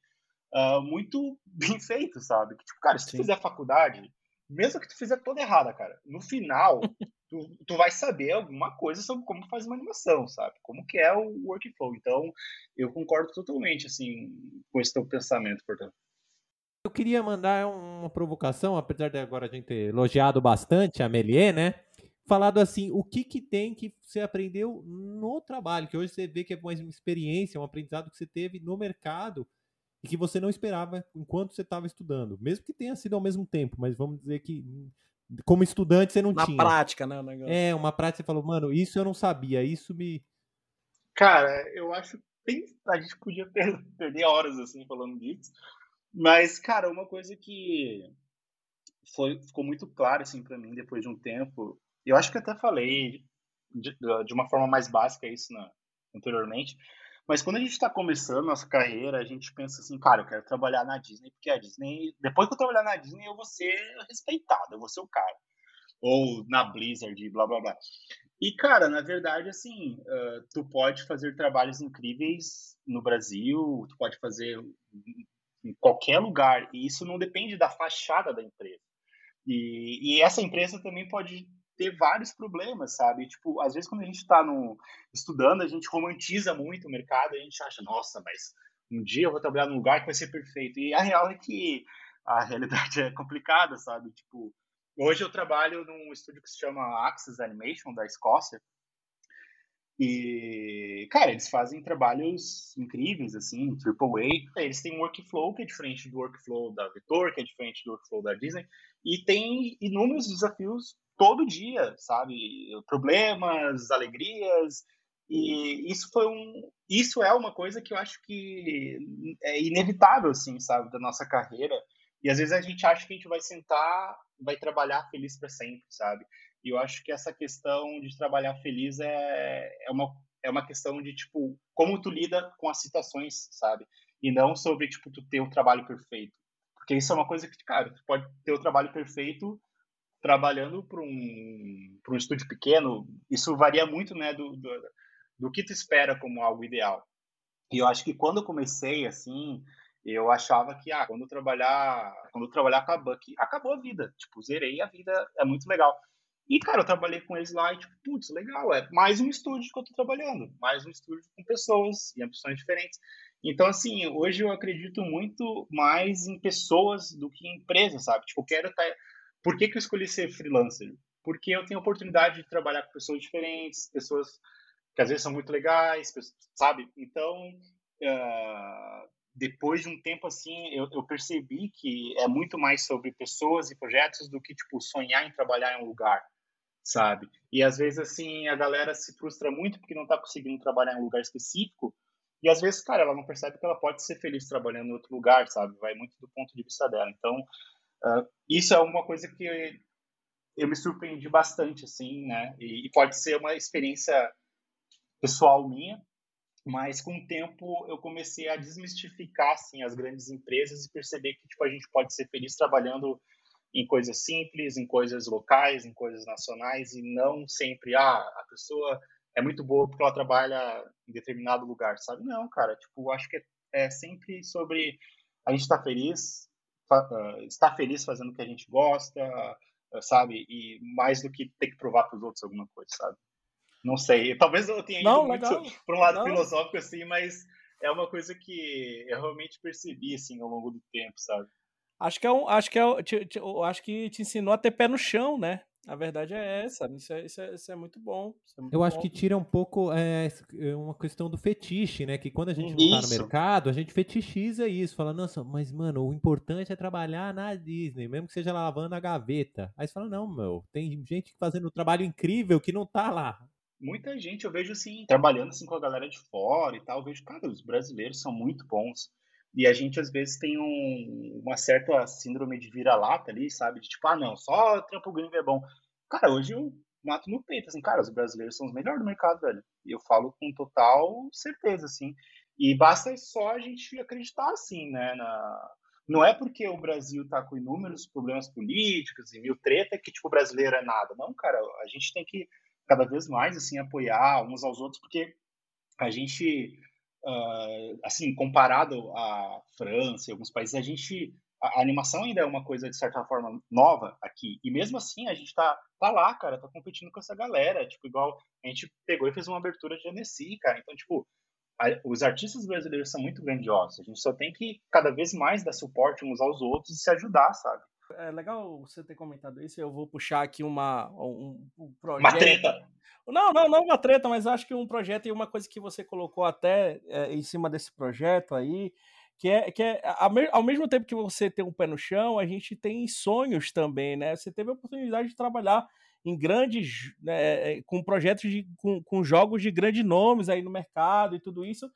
uh, muito bem feito, sabe? Que, tipo, cara, se tu Sim. fizer faculdade, mesmo que tu fizer toda errada, cara, no final, tu, tu vai saber alguma coisa sobre como faz uma animação, sabe? Como que é o workflow. Então, eu concordo totalmente, assim, com esse teu pensamento, portanto. Eu queria mandar uma provocação, apesar de agora a gente ter elogiado bastante a Melier, né? Falado assim, o que que tem que você aprendeu no trabalho, que hoje você vê que é uma experiência, um aprendizado que você teve no mercado e que você não esperava enquanto você estava estudando, mesmo que tenha sido ao mesmo tempo, mas vamos dizer que como estudante você não Na tinha. Na prática, né? É, uma prática você falou, mano, isso eu não sabia, isso me... Cara, eu acho que a gente podia perder horas assim falando disso, mas, cara, uma coisa que foi, ficou muito claro assim para mim depois de um tempo eu acho que até falei de, de uma forma mais básica isso na, anteriormente, mas quando a gente está começando nossa carreira, a gente pensa assim, cara, eu quero trabalhar na Disney, porque a Disney, depois que eu trabalhar na Disney, eu vou ser respeitado, eu vou ser o cara. Ou na Blizzard, blá blá blá. E, cara, na verdade, assim, uh, tu pode fazer trabalhos incríveis no Brasil, tu pode fazer em qualquer lugar, e isso não depende da fachada da empresa. E, e essa empresa também pode ter vários problemas, sabe? Tipo, às vezes quando a gente está estudando, a gente romantiza muito o mercado, a gente acha, nossa, mas um dia eu vou trabalhar num lugar que vai ser perfeito. E a real é que a realidade é complicada, sabe? Tipo, hoje eu trabalho num estúdio que se chama Axis Animation, da Escócia. E, cara, eles fazem trabalhos incríveis, assim, AAA. Eles têm um workflow que é diferente do workflow da Vetor, que é diferente do workflow da Disney. E tem inúmeros desafios todo dia, sabe? Problemas, alegrias, e isso foi um, isso é uma coisa que eu acho que é inevitável, assim, sabe, da nossa carreira. E às vezes a gente acha que a gente vai sentar, vai trabalhar feliz para sempre, sabe? E eu acho que essa questão de trabalhar feliz é, é uma é uma questão de tipo como tu lida com as situações, sabe? E não sobre tipo tu ter o trabalho perfeito, porque isso é uma coisa que cara, tu pode ter o trabalho perfeito trabalhando para um, um estúdio pequeno, isso varia muito né, do, do, do, que tu espera como algo ideal. E eu acho que quando eu comecei, assim, eu achava que, ah, quando eu trabalhar, quando eu trabalhar acabou, aqui, acabou a vida. Tipo, zerei a vida, é muito legal. E, cara, eu trabalhei com eles lá e, tipo, putz, legal, é mais um estúdio que eu tô trabalhando, mais um estúdio com pessoas e ambições diferentes. Então, assim, hoje eu acredito muito mais em pessoas do que em empresas, sabe? Tipo, eu quero estar tá por que, que eu escolhi ser freelancer? Porque eu tenho a oportunidade de trabalhar com pessoas diferentes, pessoas que às vezes são muito legais, sabe? Então, uh, depois de um tempo assim, eu, eu, percebi que é muito mais sobre pessoas e projetos do que, tipo, sonhar em trabalhar em um lugar, sabe? E às vezes, assim, a galera se frustra muito porque não está conseguindo trabalhar em um lugar específico, e às vezes, cara, ela não percebe que ela pode ser feliz trabalhando em outro lugar, sabe? Vai muito do ponto de vista dela. Então, Uh, isso é uma coisa que eu me surpreendi bastante, assim, né? E, e, pode ser uma experiência pessoal minha, mas com o tempo eu comecei a desmistificar assim as grandes empresas e perceber que tipo a gente pode ser feliz trabalhando em coisas simples, em coisas locais, em coisas nacionais e não sempre ah, a pessoa é muito boa porque ela trabalha em determinado lugar, sabe? Não, cara, tipo, acho que é, é sempre sobre a gente estar tá feliz, estar feliz fazendo o que a gente gosta, uh, sabe? E mais do que ter que provar para os outros alguma coisa, sabe? Não sei. Talvez eu tenha ido não, muito para um lado não. filosófico, assim, mas é uma coisa que eu realmente percebi, assim, ao longo do tempo, sabe? Acho que é um, acho que é, te, te, acho que te ensinou a ter pé no chão, né? A verdade é essa. Isso é, isso é, isso é muito bom. É muito eu bom. acho que tira um pouco é, é, uma questão do fetiche, né? Que quando a gente não tá no mercado, a gente fetichiza isso. Fala, nossa, mas, mano, o importante é trabalhar na Disney, mesmo que seja lavando a gaveta. Aí você fala, não, meu, tem gente fazendo um trabalho incrível que não tá lá muita gente eu vejo assim, trabalhando assim com a galera de fora e tal, eu vejo, cara, os brasileiros são muito bons. E a gente às vezes tem um, uma certa síndrome de vira-lata ali, sabe? De tipo, ah, não, só trampo gringo é bom. Cara, hoje eu mato no peito, assim, cara, os brasileiros são os melhores do mercado, velho. E eu falo com total certeza, assim. E basta só a gente acreditar, assim, né? Na... Não é porque o Brasil tá com inúmeros problemas políticos e mil treta que, tipo, o brasileiro é nada. Não, cara, a gente tem que cada vez mais assim apoiar uns aos outros, porque a gente, uh, assim, comparado à França e alguns países, a gente a, animação ainda é uma coisa de certa forma nova aqui. E mesmo assim a gente tá tá lá, cara, tá competindo com essa galera, tipo igual a gente pegou e fez uma abertura de Annecy, cara, então tipo os artistas brasileiros são muito grandiosos, a gente só tem que cada vez mais dar suporte uns aos outros e se ajudar, sabe? É legal você ter comentado isso. Eu vou puxar aqui uma, um, um projeto. Uma treta. Não, não, não uma treta, mas acho que um projeto e uma coisa que você colocou até é, em cima desse projeto aí, que é, que é ao mesmo tempo que você tem um pé no chão, a gente tem sonhos também, né? Você teve a oportunidade de trabalhar em grandes, né, com projetos de, com, com jogos de grandes nomes aí no mercado e tudo isso.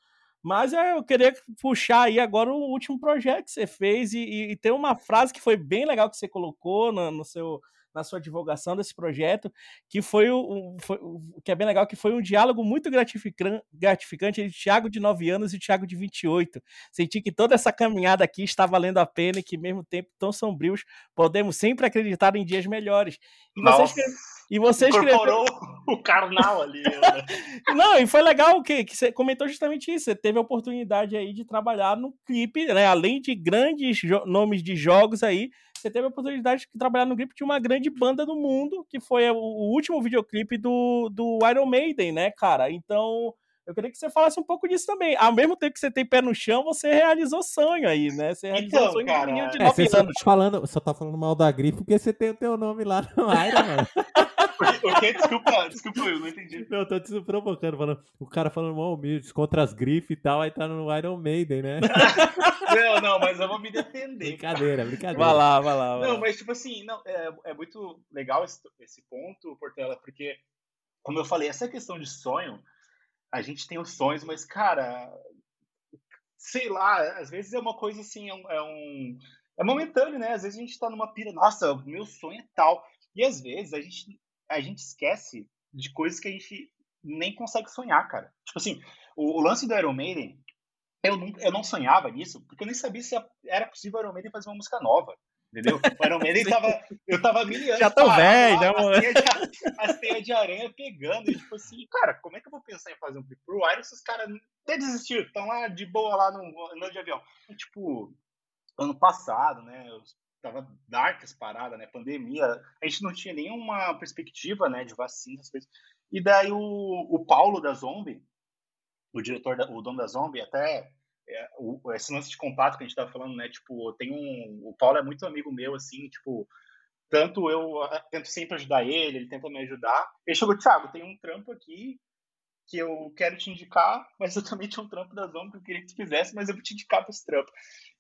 Mas é, eu queria puxar aí agora o último projeto que você fez e, e, e tem uma frase que foi bem legal que você colocou no, no seu na sua divulgação desse projeto, que foi o, foi, que é bem legal, que foi um diálogo muito gratificante, entre Thiago de 9 anos e Thiago de 28. Senti que toda essa caminhada aqui está valendo a pena e que, mesmo tempo tão sombrios, podemos sempre acreditar em dias melhores. E você, escreve, e você Incorporou escreveu... o carnal ali. Né? Não, e foi legal que, que você comentou justamente isso. Você teve a oportunidade aí de trabalhar no clipe, né? Além de grandes nomes de jogos aí, você teve a oportunidade de trabalhar no clipe de uma grande banda do mundo, que foi o, último videoclipe do, do Iron Maiden, né, cara? Então, eu queria que você falasse um pouco disso também. Ao mesmo tempo que você tem pé no chão, você realizou sonho aí, né? Você realizou então, sonho cara, de menino de 9 é, anos. Só, falando, só tá falando mal da grife porque você tem o teu nome lá no Iron, mano. Desculpa, desculpa, eu não entendi. Não, eu tô te provocando, falando, o cara falando mal humilde, contra as grifes e tal, aí tá no Iron Maiden, né? não, não, mas eu vou me defender. Brincadeira, brincadeira. Vai lá, vai lá. Vai não, mas tipo assim, não, é, é muito legal esse, esse ponto, Portela, porque, como eu falei, essa questão de sonho, a gente tem os sonhos, mas, cara, sei lá, às vezes é uma coisa assim, é um, é, um, é momentâneo, né? Às vezes a gente tá numa pira, nossa, meu sonho é tal. E às vezes a gente a gente esquece de coisas que a gente nem consegue sonhar, cara. Tipo assim, o, o lance do Iron Maiden, eu não, eu não sonhava nisso, porque eu nem sabia se era possível o Iron Maiden fazer uma música nova. Entendeu? O Iron Maiden tava. Eu tava mil anos. Já tô velho, né, mano? As teias de aranha pegando. E tipo assim, cara, como é que eu vou pensar em fazer um clipe pro Iron se os caras até desistiram? Estão lá de boa lá no andando de avião. E, tipo, ano passado, né? Os tava dark as paradas, né? Pandemia, a gente não tinha nenhuma perspectiva, né, de vacina, essas coisas. E daí o, o Paulo da Zombie, o diretor, da, o dono da Zombie, até é, o, esse lance de contato que a gente tava falando, né, tipo, tem um, o Paulo é muito amigo meu, assim, tipo, tanto eu tento sempre ajudar ele, ele tenta me ajudar. Ele chegou, Thiago, tem um trampo aqui que eu quero te indicar, mas eu também tinha um trampo da Zona que eu queria que tu fizesse, mas eu vou te indicar para esse trampo.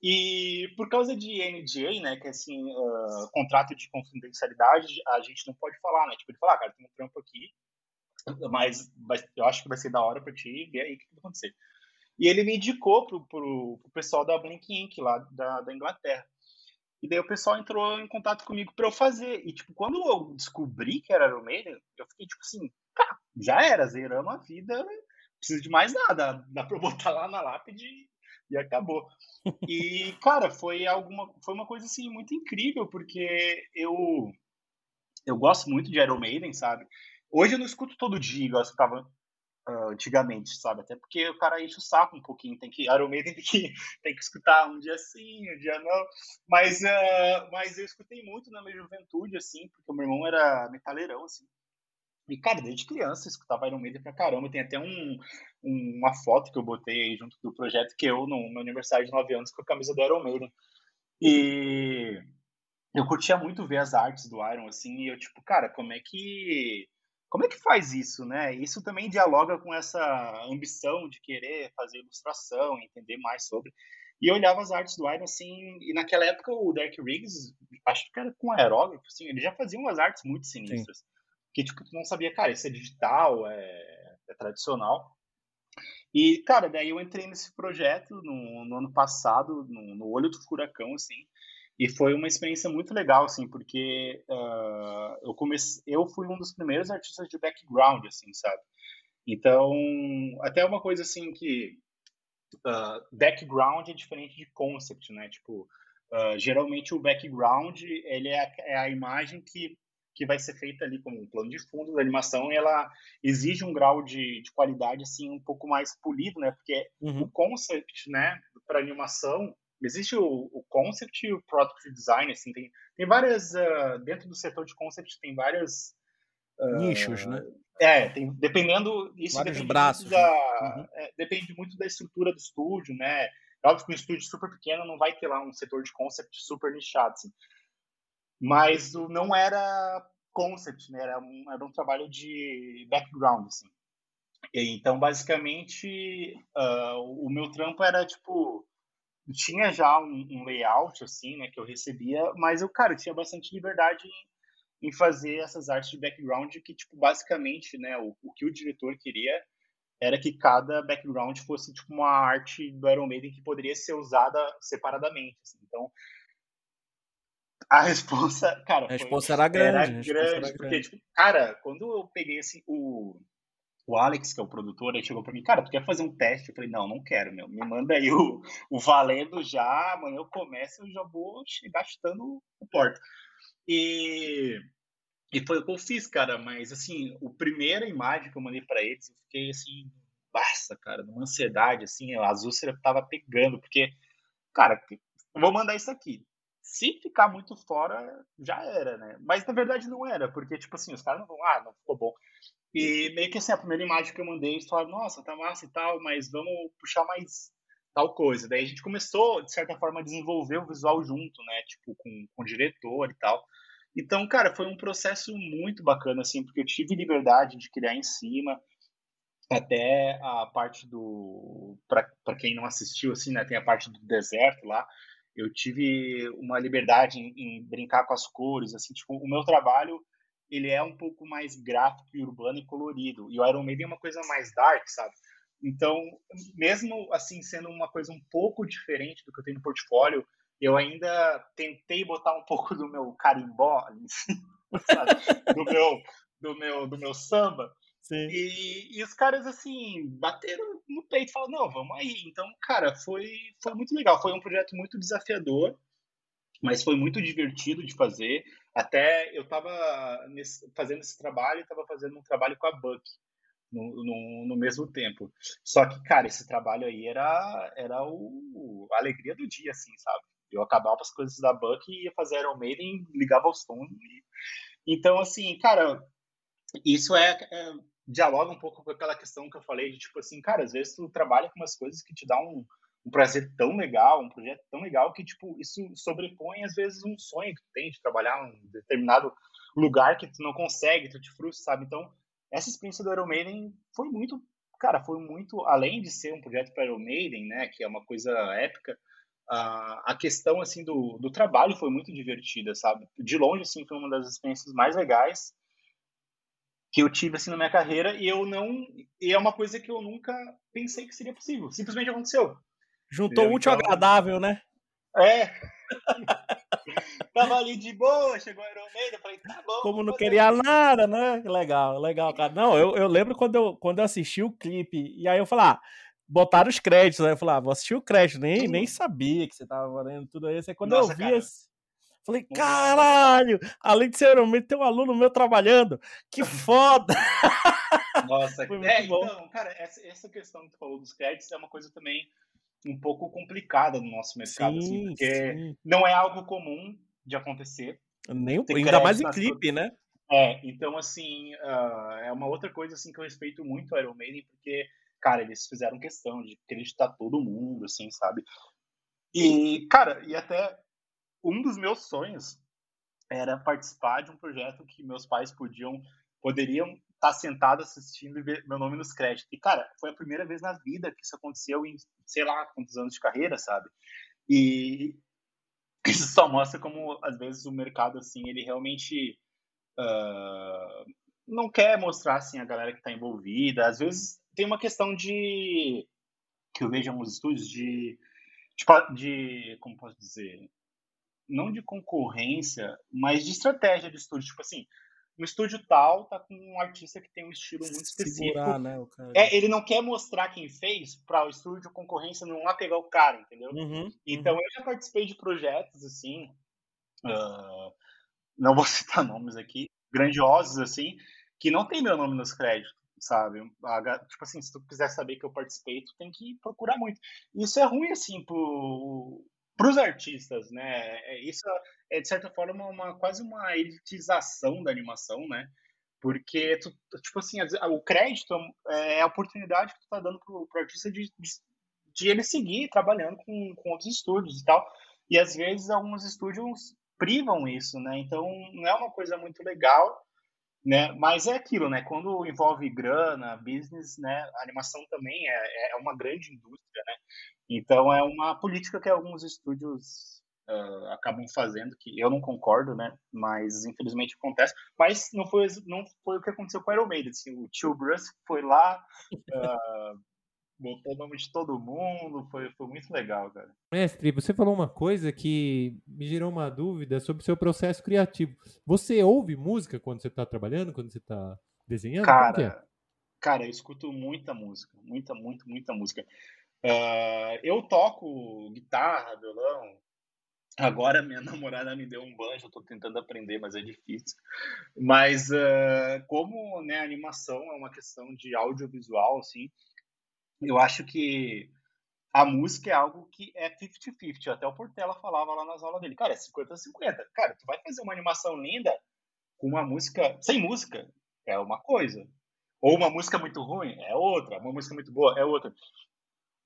E por causa de NDA, né, que é assim, uh, contrato de confidencialidade, a gente não pode falar, né? Tipo, ele falar, ah, cara, tem um trampo aqui, mas, mas eu acho que vai ser da hora para ti ver aí o que vai acontecer. E ele me indicou pro, pro, pro pessoal da Blink Inc. lá da, da Inglaterra. E daí o pessoal entrou em contato comigo para eu fazer. E, tipo, quando eu descobri que era Maiden, eu fiquei, tipo assim, já era, zeramos a vida precisa de mais nada, dá pra botar lá na lápide e acabou. E, cara, foi alguma foi uma coisa assim muito incrível, porque eu eu gosto muito de Iron Maiden, sabe? Hoje eu não escuto todo dia, igual eu escutava uh, antigamente, sabe? Até porque o cara enche o saco um pouquinho, tem que Iron Maiden tem que, tem que escutar um dia sim, um dia não. Mas, uh, mas eu escutei muito na minha juventude, assim, porque o meu irmão era metaleirão, assim. E, cara, desde criança eu escutava Iron Maiden pra caramba. Tem até um, um, uma foto que eu botei aí junto do projeto que eu, no meu aniversário de 9 anos, com a camisa do Iron Maiden. E eu curtia muito ver as artes do Iron, assim, e eu, tipo, cara, como é que. Como é que faz isso, né? Isso também dialoga com essa ambição de querer fazer ilustração, entender mais sobre. E eu olhava as artes do Iron, assim, e naquela época o Derek Riggs, acho que era com aerógrafo, assim, ele já fazia umas artes muito sinistras. Sim que tipo, tu não sabia, cara, isso é digital, é, é tradicional. E, cara, daí eu entrei nesse projeto no, no ano passado, no, no, olho do furacão, assim, e foi uma experiência muito legal, assim, porque uh, eu comecei, eu fui um dos primeiros artistas de background, assim, sabe? Então, até uma coisa assim que uh, background é diferente de concept, né? Tipo, uh, geralmente o background ele é é a imagem que que vai ser feita ali como um plano de fundo da animação, e ela exige um grau de, de qualidade assim um pouco mais polido, né? Porque uhum. o concept, né, para animação, existe o, o, concept e o product design, assim, tem, tem várias uh, dentro do setor de concept tem várias uh, nichos, né? É, tem, dependendo isso Vários depende braços, da, né? uhum. é, depende muito da estrutura do estúdio, né? Óbvio que um estúdio super pequeno não vai ter lá um setor de concept super nichado, assim. Mas não era concept, né? Era um, era um trabalho de background, assim. Então, basicamente, uh, o meu trampo era, tipo... Tinha já um, um, layout, assim, né? Que eu recebia, mas eu, cara, tinha bastante liberdade em, em fazer essas artes de background que, tipo, basicamente, né? O, o que o diretor queria era que cada background fosse tipo uma arte do Iron Maiden que poderia ser usada separadamente. Assim. Então, a resposta, cara. A resposta era grande. Era grande, era porque, grande. tipo, cara, quando eu peguei assim, o, o Alex, que é o produtor, aí chegou pra mim, cara, tu quer fazer um teste? Eu falei, não, não quero, meu. Me manda aí o, o valendo já, amanhã eu começo, eu já vou chegar chutando o porta. E, e foi o que eu fiz, cara, mas assim, a primeira imagem que eu mandei para eles, eu fiquei assim, basta, cara, numa ansiedade, assim, a Azúcia tava pegando, porque, cara, eu vou mandar isso aqui se ficar muito fora, já era, né? Mas na verdade não era, porque, tipo assim, os caras não vão, ah, não ficou bom. E meio que assim, a primeira imagem que eu mandei, eles falaram, nossa, tá massa e tal, mas vamos puxar mais tal coisa. Daí a gente começou, de certa forma, a desenvolver o visual junto, né? Tipo, com, com o diretor e tal. Então, cara, foi um processo muito bacana, assim, porque eu tive liberdade de criar em cima, até a parte do. para quem não assistiu, assim, né? Tem a parte do deserto lá eu tive uma liberdade em, em, brincar com as cores, assim, tipo, o meu trabalho, ele é um pouco mais gráfico e urbano e colorido, e o Iron Maiden é uma coisa mais dark, sabe? Então, mesmo assim, sendo uma coisa um pouco diferente do que eu tenho no portfólio, eu ainda tentei botar um pouco do meu carimbó sabe? do meu do meu do meu samba e, e, os caras, assim, bateram no peito e falaram, não, vamos aí. Então, cara, foi, foi muito legal. Foi um projeto muito desafiador, mas foi muito divertido de fazer. Até eu estava fazendo esse trabalho e estava fazendo um trabalho com a Buck no, no, no, mesmo tempo. Só que, cara, esse trabalho aí era, era o, a alegria do dia, assim, sabe? Eu acabava as coisas da Buck e ia fazer Iron Maiden, ligava os tons. E... Então, assim, cara, isso é, é dialoga um pouco com aquela questão que eu falei de tipo assim, cara, às vezes tu trabalha com umas coisas que te dá um, um prazer tão legal, um projeto tão legal que tipo isso sobrepõe às vezes um sonho que tu tem de trabalhar em um determinado lugar que tu não consegue, tu te frustra, sabe? Então, essa experiência do Iron Maiden foi muito, cara, foi muito além de ser um projeto para Iron Maiden, né, que é uma coisa épica, a, a questão assim do, do trabalho foi muito divertida, sabe? De longe assim foi uma das experiências mais legais que eu tive assim na minha carreira e eu não e é uma coisa que eu nunca pensei que seria possível. Simplesmente aconteceu. Juntou Entendeu? útil então, agradável, né? É. Tava ali de boa, chegou o Iron Maiden, falei, tá bom. Como não queria nada, né? Legal, legal, cara. Não, eu, eu lembro quando eu, quando eu assisti o clipe, e aí eu falei, ah, botaram os créditos, aí eu falei, ah, vou assistir o crédito, nem, nem sabia que você tava valendo tudo isso. Aí quando Nossa, eu vi cara. esse. Falei, caralho! Além de ser Maiden, tem um aluno meu trabalhando. Que foda! Nossa, Foi é, então, cara, essa, essa questão que tu falou dos créditos é uma coisa também um pouco complicada no nosso mercado, assim, sim, assim, porque sim. não é algo comum de acontecer. Nem, ainda mais em clipe, né? É, então, assim, uh, é uma outra coisa, assim, que eu respeito muito o Iron Maiden, porque, cara, eles fizeram questão de acreditar todo mundo, assim, sabe? E, cara, e até um dos meus sonhos era participar de um projeto que meus pais podiam, poderiam estar tá sentado assistindo e ver meu nome nos créditos. E, cara, foi a primeira vez na vida que isso aconteceu em, sei lá, quantos anos de carreira, sabe? E isso só mostra como, às vezes, o mercado, assim, ele realmente uh, não quer mostrar, assim, a galera que está envolvida. Às vezes, tem uma questão de... que eu vejo alguns estúdios de... Tipo, de, como posso dizer, não de concorrência, mas de estratégia de estúdio. Tipo assim, no estúdio tal tá com um artista que tem um estilo muito específico. Segurar, né, é, ele não quer mostrar quem fez para o estúdio concorrência não lá pegar o cara, entendeu? Uhum, então uhum. eu já participei de projetos assim, uh, não vou citar nomes aqui, grandiosos assim, que não tem meu nome nos créditos, sabe? tipo assim, se tu quiser saber que eu participei, tu tem que procurar muito. Isso é ruim assim pro para os artistas, né? É, isso é de certa forma uma quase uma elitização da animação, né? Porque tu, tipo assim, o crédito é a oportunidade que tu tá dando pro, pro artista de, de, de, ele seguir trabalhando com, com outros estúdios e tal. E às vezes alguns estúdios privam isso, né? Então não é uma coisa muito legal, né? Mas é aquilo, né? Quando envolve grana, business, né? A animação também é, é uma grande indústria, né? Então é uma política que alguns estúdios uh, acabam fazendo, que eu não concordo, né? Mas infelizmente acontece. Mas não foi, não foi o que aconteceu com o Iron Maiden. Assim, o Tio Bruce foi lá, uh, botou o nome de todo mundo, foi, foi muito legal, cara. Mestre, você falou uma coisa que me gerou uma dúvida sobre o seu processo criativo. Você ouve música quando você está trabalhando, quando você está desenhando? Cara, é? cara, eu escuto muita música, muita, muita, muita música. Uh, eu toco guitarra, violão. Agora minha namorada me deu um banjo, eu tô tentando aprender, mas é difícil. Mas uh, como né, a animação é uma questão de audiovisual, assim, eu acho que a música é algo que é 50-50. Até o Portela falava lá nas aulas dele. Cara, é 50-50. Cara, tu vai fazer uma animação linda com uma música sem música, é uma coisa. Ou uma música muito ruim, é outra. Uma música muito boa, é outra.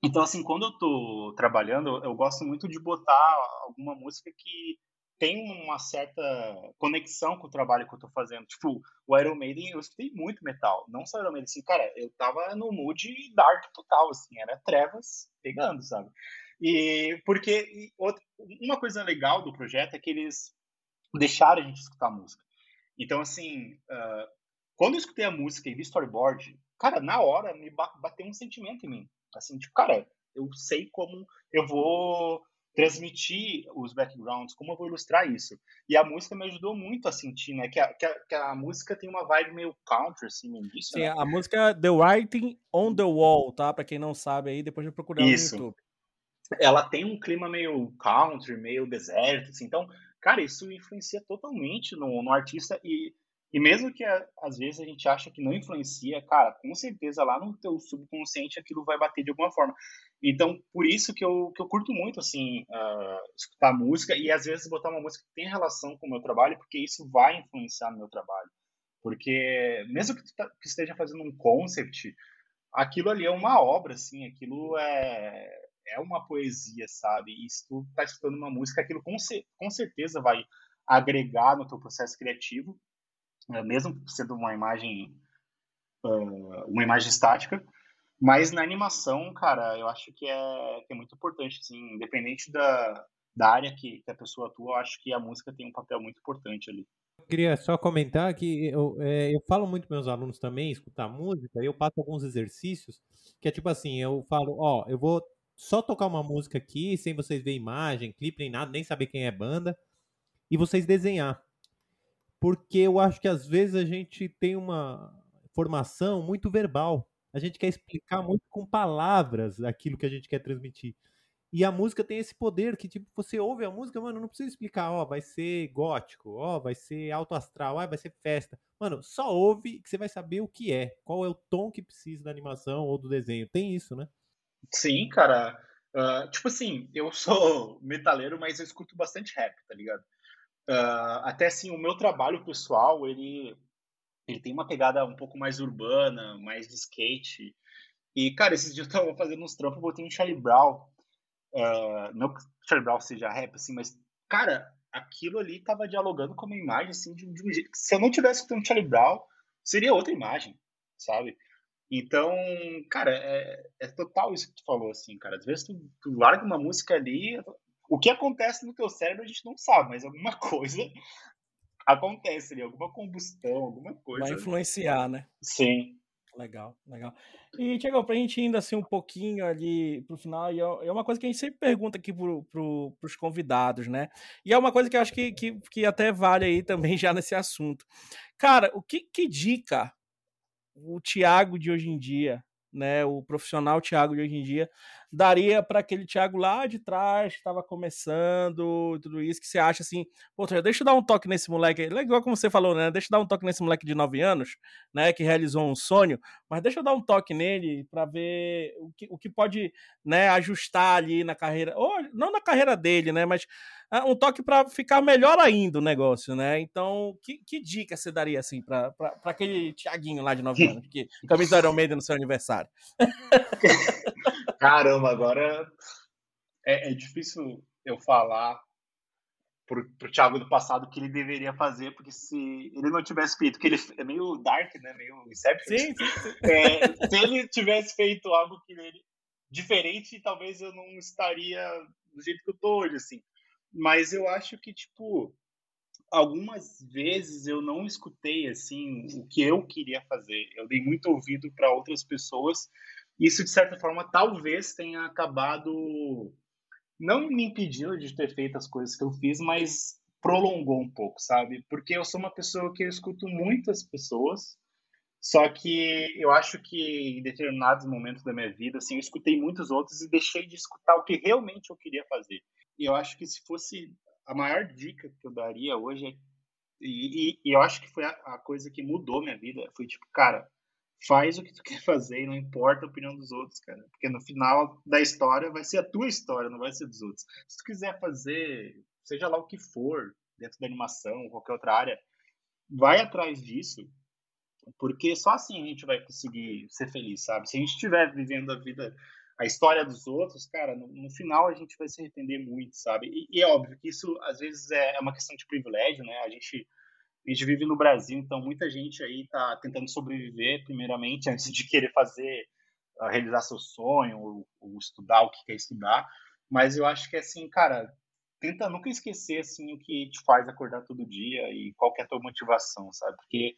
Então, assim, quando eu tô trabalhando, eu gosto muito de botar alguma música que tem uma certa conexão com o trabalho que eu tô fazendo. Tipo, o Iron Maiden, eu escutei muito metal. Não só Iron Maiden, assim, cara, eu tava no mood dark total, assim, era trevas pegando, sabe? E porque e outra, uma coisa legal do projeto é que eles deixaram a gente escutar a música. Então, assim, uh, quando eu escutei a música e vi storyboard, cara, na hora me bateu um sentimento em mim. Assim, tipo, cara, eu sei como eu vou transmitir os backgrounds, como eu vou ilustrar isso. E a música me ajudou muito a sentir, né? Que a, que a, que a música tem uma vibe meio country, assim, no início. Sim, né? a música The Writing on the Wall, tá? Pra quem não sabe aí, depois de procurar isso. no YouTube. Ela tem um clima meio country, meio deserto, assim. Então, cara, isso influencia totalmente no, no artista e e mesmo que às vezes a gente acha que não influencia, cara, com certeza lá no teu subconsciente aquilo vai bater de alguma forma. Então, por isso que eu, que eu curto muito, assim, uh, escutar música e às vezes botar uma música que tem relação com o meu trabalho, porque isso vai influenciar no meu trabalho. Porque mesmo que tu tá, que esteja fazendo um concept, aquilo ali é uma obra, assim, aquilo é, é uma poesia, sabe? E se tu tá escutando uma música, aquilo com, com certeza vai agregar no teu processo criativo mesmo sendo uma imagem uh, uma imagem estática, mas na animação, cara, eu acho que é, que é muito importante, assim, independente da, da área que, que, a pessoa atua, eu acho que a música tem um papel muito importante ali. Eu queria só comentar que eu, é, eu falo muito para meus alunos também, escutar música, eu passo alguns exercícios, que é tipo assim, eu falo, ó, eu vou só tocar uma música aqui, sem vocês ver imagem, clipe, nem nada, nem saber quem é banda, e vocês desenhar. Porque eu acho que às vezes a gente tem uma formação muito verbal. A gente quer explicar muito com palavras aquilo que a gente quer transmitir. E a música tem esse poder que, tipo, você ouve a música, mano, não precisa explicar, ó, vai ser gótico, ó, vai ser alto astral, ó, vai ser festa. Mano, só ouve que você vai saber o que é, qual é o tom que precisa da animação ou do desenho. Tem isso, né? Sim, cara. Uh, tipo assim, eu sou metaleiro, mas eu escuto bastante rap, tá ligado? Uh, até assim, o meu trabalho pessoal, ele, ele tem uma pegada um pouco mais urbana, mais de skate. E, cara, esses dias eu tava fazendo uns trampos, botei um Charlie Brown Uh, não que Charlie Brown seja rap, assim, mas, cara, aquilo ali tava dialogando com uma imagem, assim, de, de um jeito que se eu não tivesse escutando Charlie Brown, seria outra imagem, sabe? Então, cara, é, é, total isso que tu falou, assim, cara. Às vezes tu, tu larga uma música ali, o que acontece no teu cérebro a gente não sabe, mas alguma coisa acontece ali, alguma combustão, alguma coisa. Vai influenciar, né? Sim. Legal, legal. E, Tiago, pra gente indo assim um pouquinho ali pro final, e é, é uma coisa que a gente sempre pergunta aqui pro, pro, pros convidados, né? E é uma coisa que eu acho que, que, que até vale aí também já nesse assunto. Cara, o que, que dica o Tiago de hoje em dia, né? O profissional Tiago de hoje em dia daria para aquele Thiago lá de trás, que estava começando, tudo isso, que você acha assim, pô, deixa eu dar um toque nesse moleque, legal como você falou, né? Deixa eu dar um toque nesse moleque de 9 anos, né, que realizou um sonho, mas deixa eu dar um toque nele para ver o que, o que pode, né, ajustar ali na carreira, ou não na carreira dele, né, mas ah, um toque para ficar melhor ainda o negócio, né? Então, que, que dica você daria assim para aquele Tiaguinho lá de 9 anos, que camisa do Iron Maiden no seu aniversário? Caramba, agora é, é difícil eu falar pro, pro Thiago do passado que ele deveria fazer, porque se ele não tivesse feito, que ele é meio dark, né? Meio Inception. Sim, sim. É, se ele tivesse feito algo que ele, diferente, talvez eu não estaria do jeito que eu tô hoje, assim. Mas eu acho que, tipo, algumas vezes eu não escutei, assim, o que eu queria fazer. Eu dei muito ouvido para outras pessoas isso, de certa forma, talvez tenha acabado não me impedindo de ter feito as coisas que eu fiz, mas prolongou um pouco, sabe? Porque eu sou uma pessoa que eu escuto muitas pessoas, só que eu acho que em determinados momentos da minha vida, assim, eu escutei muitos outros e deixei de escutar o que realmente eu queria fazer. E eu acho que se fosse a maior dica que eu daria hoje, é, e, e, e eu acho que foi a, a coisa que mudou minha vida, foi tipo, cara, faz o que tu quer fazer e não importa a opinião dos outros, cara. Porque no final da história vai ser a tua história, não vai ser dos outros. Se tu quiser fazer, seja lá o que for, dentro da animação, qualquer outra área, vai atrás disso, porque só assim a gente vai conseguir ser feliz, sabe? Se a gente estiver vivendo a vida, a história dos outros, cara, no, no final a gente vai se arrepender muito, sabe? E, e, é óbvio que isso às vezes é uma questão de privilégio, né? A gente a gente vive no Brasil, então muita gente aí está tentando sobreviver, primeiramente, antes de querer fazer, uh, realizar seu sonho, ou, ou, estudar o que quer estudar. Mas eu acho que, assim, cara, tenta nunca esquecer, assim, o que te faz acordar todo dia e qual é a tua motivação, sabe? Porque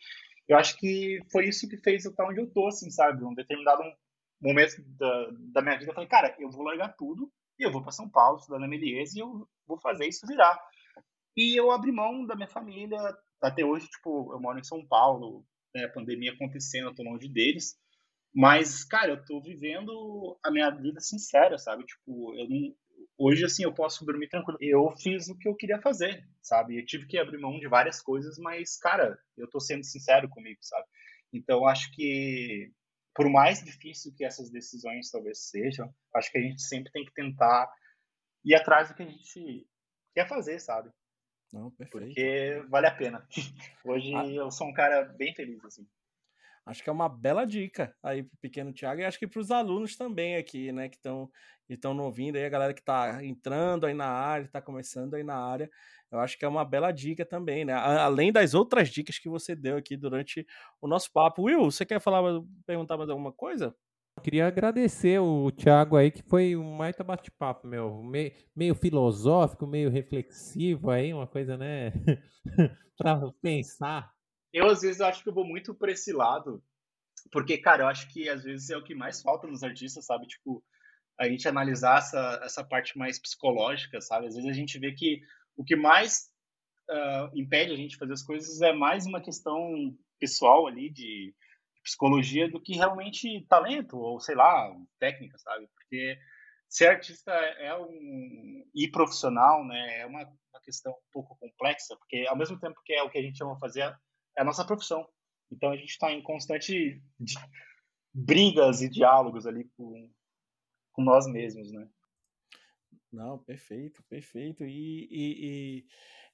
eu acho que foi isso que fez eu estar onde eu tô, assim, sabe? Um determinado momento da, da minha vida, eu falei, cara, eu vou largar tudo e eu vou para São Paulo, estudar na Melies, e eu vou fazer isso virar. E eu abri mão da minha família, até hoje, tipo, eu moro em São Paulo, né, a pandemia acontecendo, eu tô longe deles. Mas, cara, eu tô vivendo a minha vida sincera, sabe? Tipo, eu não, hoje, assim, eu posso dormir tranquilo. Eu fiz o que eu queria fazer, sabe? Eu tive que abrir mão de várias coisas, mas, cara, eu tô sendo sincero comigo, sabe? Então, acho que, por mais difícil que essas decisões talvez sejam, acho que a gente sempre tem que tentar ir atrás do que a gente quer fazer, sabe? Não, perfeito. Porque vale a pena. Hoje ah. eu sou um cara bem feliz, assim. Acho que é uma bela dica aí pro pequeno Thiago e acho que para os alunos também aqui, né, que estão estão ouvindo aí, a galera que está entrando aí na área, está começando aí na área, eu acho que é uma bela dica também, né? Além das outras dicas que você deu aqui durante o nosso papo. Will, você quer falar, perguntar mais alguma coisa? Queria agradecer o Thiago aí, que foi um baita bate-papo, meu. Meio, meio filosófico, meio reflexivo aí, uma coisa, né? pra pensar. Eu, às vezes, acho que eu vou muito por esse lado, porque, cara, eu acho que às vezes é o que mais falta nos artistas, sabe? Tipo, a gente analisar essa, essa parte mais psicológica, sabe? Às vezes a gente vê que o que mais uh, impede a gente fazer as coisas é mais uma questão pessoal ali de psicologia do que realmente talento ou sei lá técnica sabe? Porque ser artista é um e profissional né é uma, uma questão um pouco complexa porque ao mesmo tempo que é o que a gente ama fazer é a nossa profissão. Então a gente está em constante brigas e diálogos ali com, com nós mesmos né? Não perfeito perfeito. E, e, e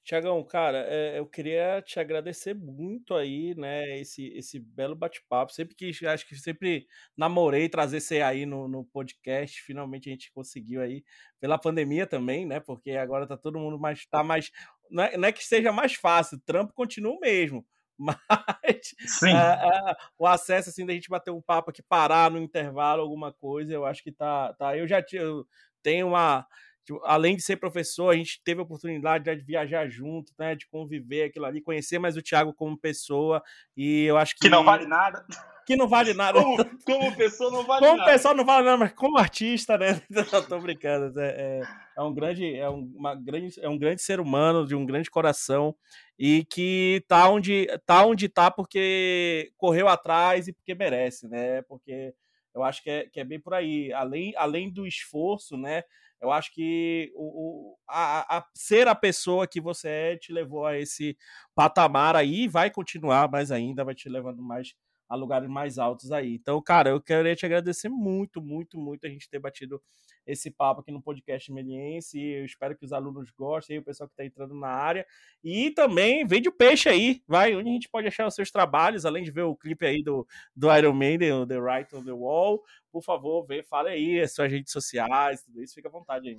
Tiagão, cara, é, eu queria te agradecer muito aí, né, esse, esse belo bate-papo. Sempre que acho que sempre namorei trazer você aí no, no podcast. Finalmente a gente conseguiu aí pela pandemia também, né? Porque agora tá todo mundo mais tá mais não é, não é que seja mais fácil, o trampo continua o mesmo. Mas uh, uh, o acesso assim da gente bater um papo aqui, parar no intervalo, alguma coisa, eu acho que tá, tá. Eu já eu tenho uma Tipo, além de ser professor, a gente teve a oportunidade de viajar junto, né, de conviver aquilo ali, conhecer mais o Thiago como pessoa, e eu acho que... Que não vale nada. Que não vale nada. Como, como pessoa não vale como nada. Como pessoa não vale nada, mas como artista, né? Eu tô brincando. É, é, é, um grande, é, uma grande, é um grande ser humano, de um grande coração, e que tá onde tá, onde tá porque correu atrás e porque merece, né? Porque eu acho que é, que é bem por aí. Além, além do esforço, né? Eu acho que o, o a, a, ser a pessoa que você é te levou a esse patamar aí, vai continuar mais ainda, vai te levando mais a lugares mais altos aí. Então, cara, eu queria te agradecer muito, muito, muito a gente ter batido esse papo aqui no podcast Meliense. Eu espero que os alunos gostem, o pessoal que está entrando na área. E também vende o peixe aí, vai, onde a gente pode achar os seus trabalhos, além de ver o clipe aí do, do Iron Maiden, The Right on the Wall. Por favor, vê, fale aí as suas redes sociais, tudo isso, fica à vontade aí.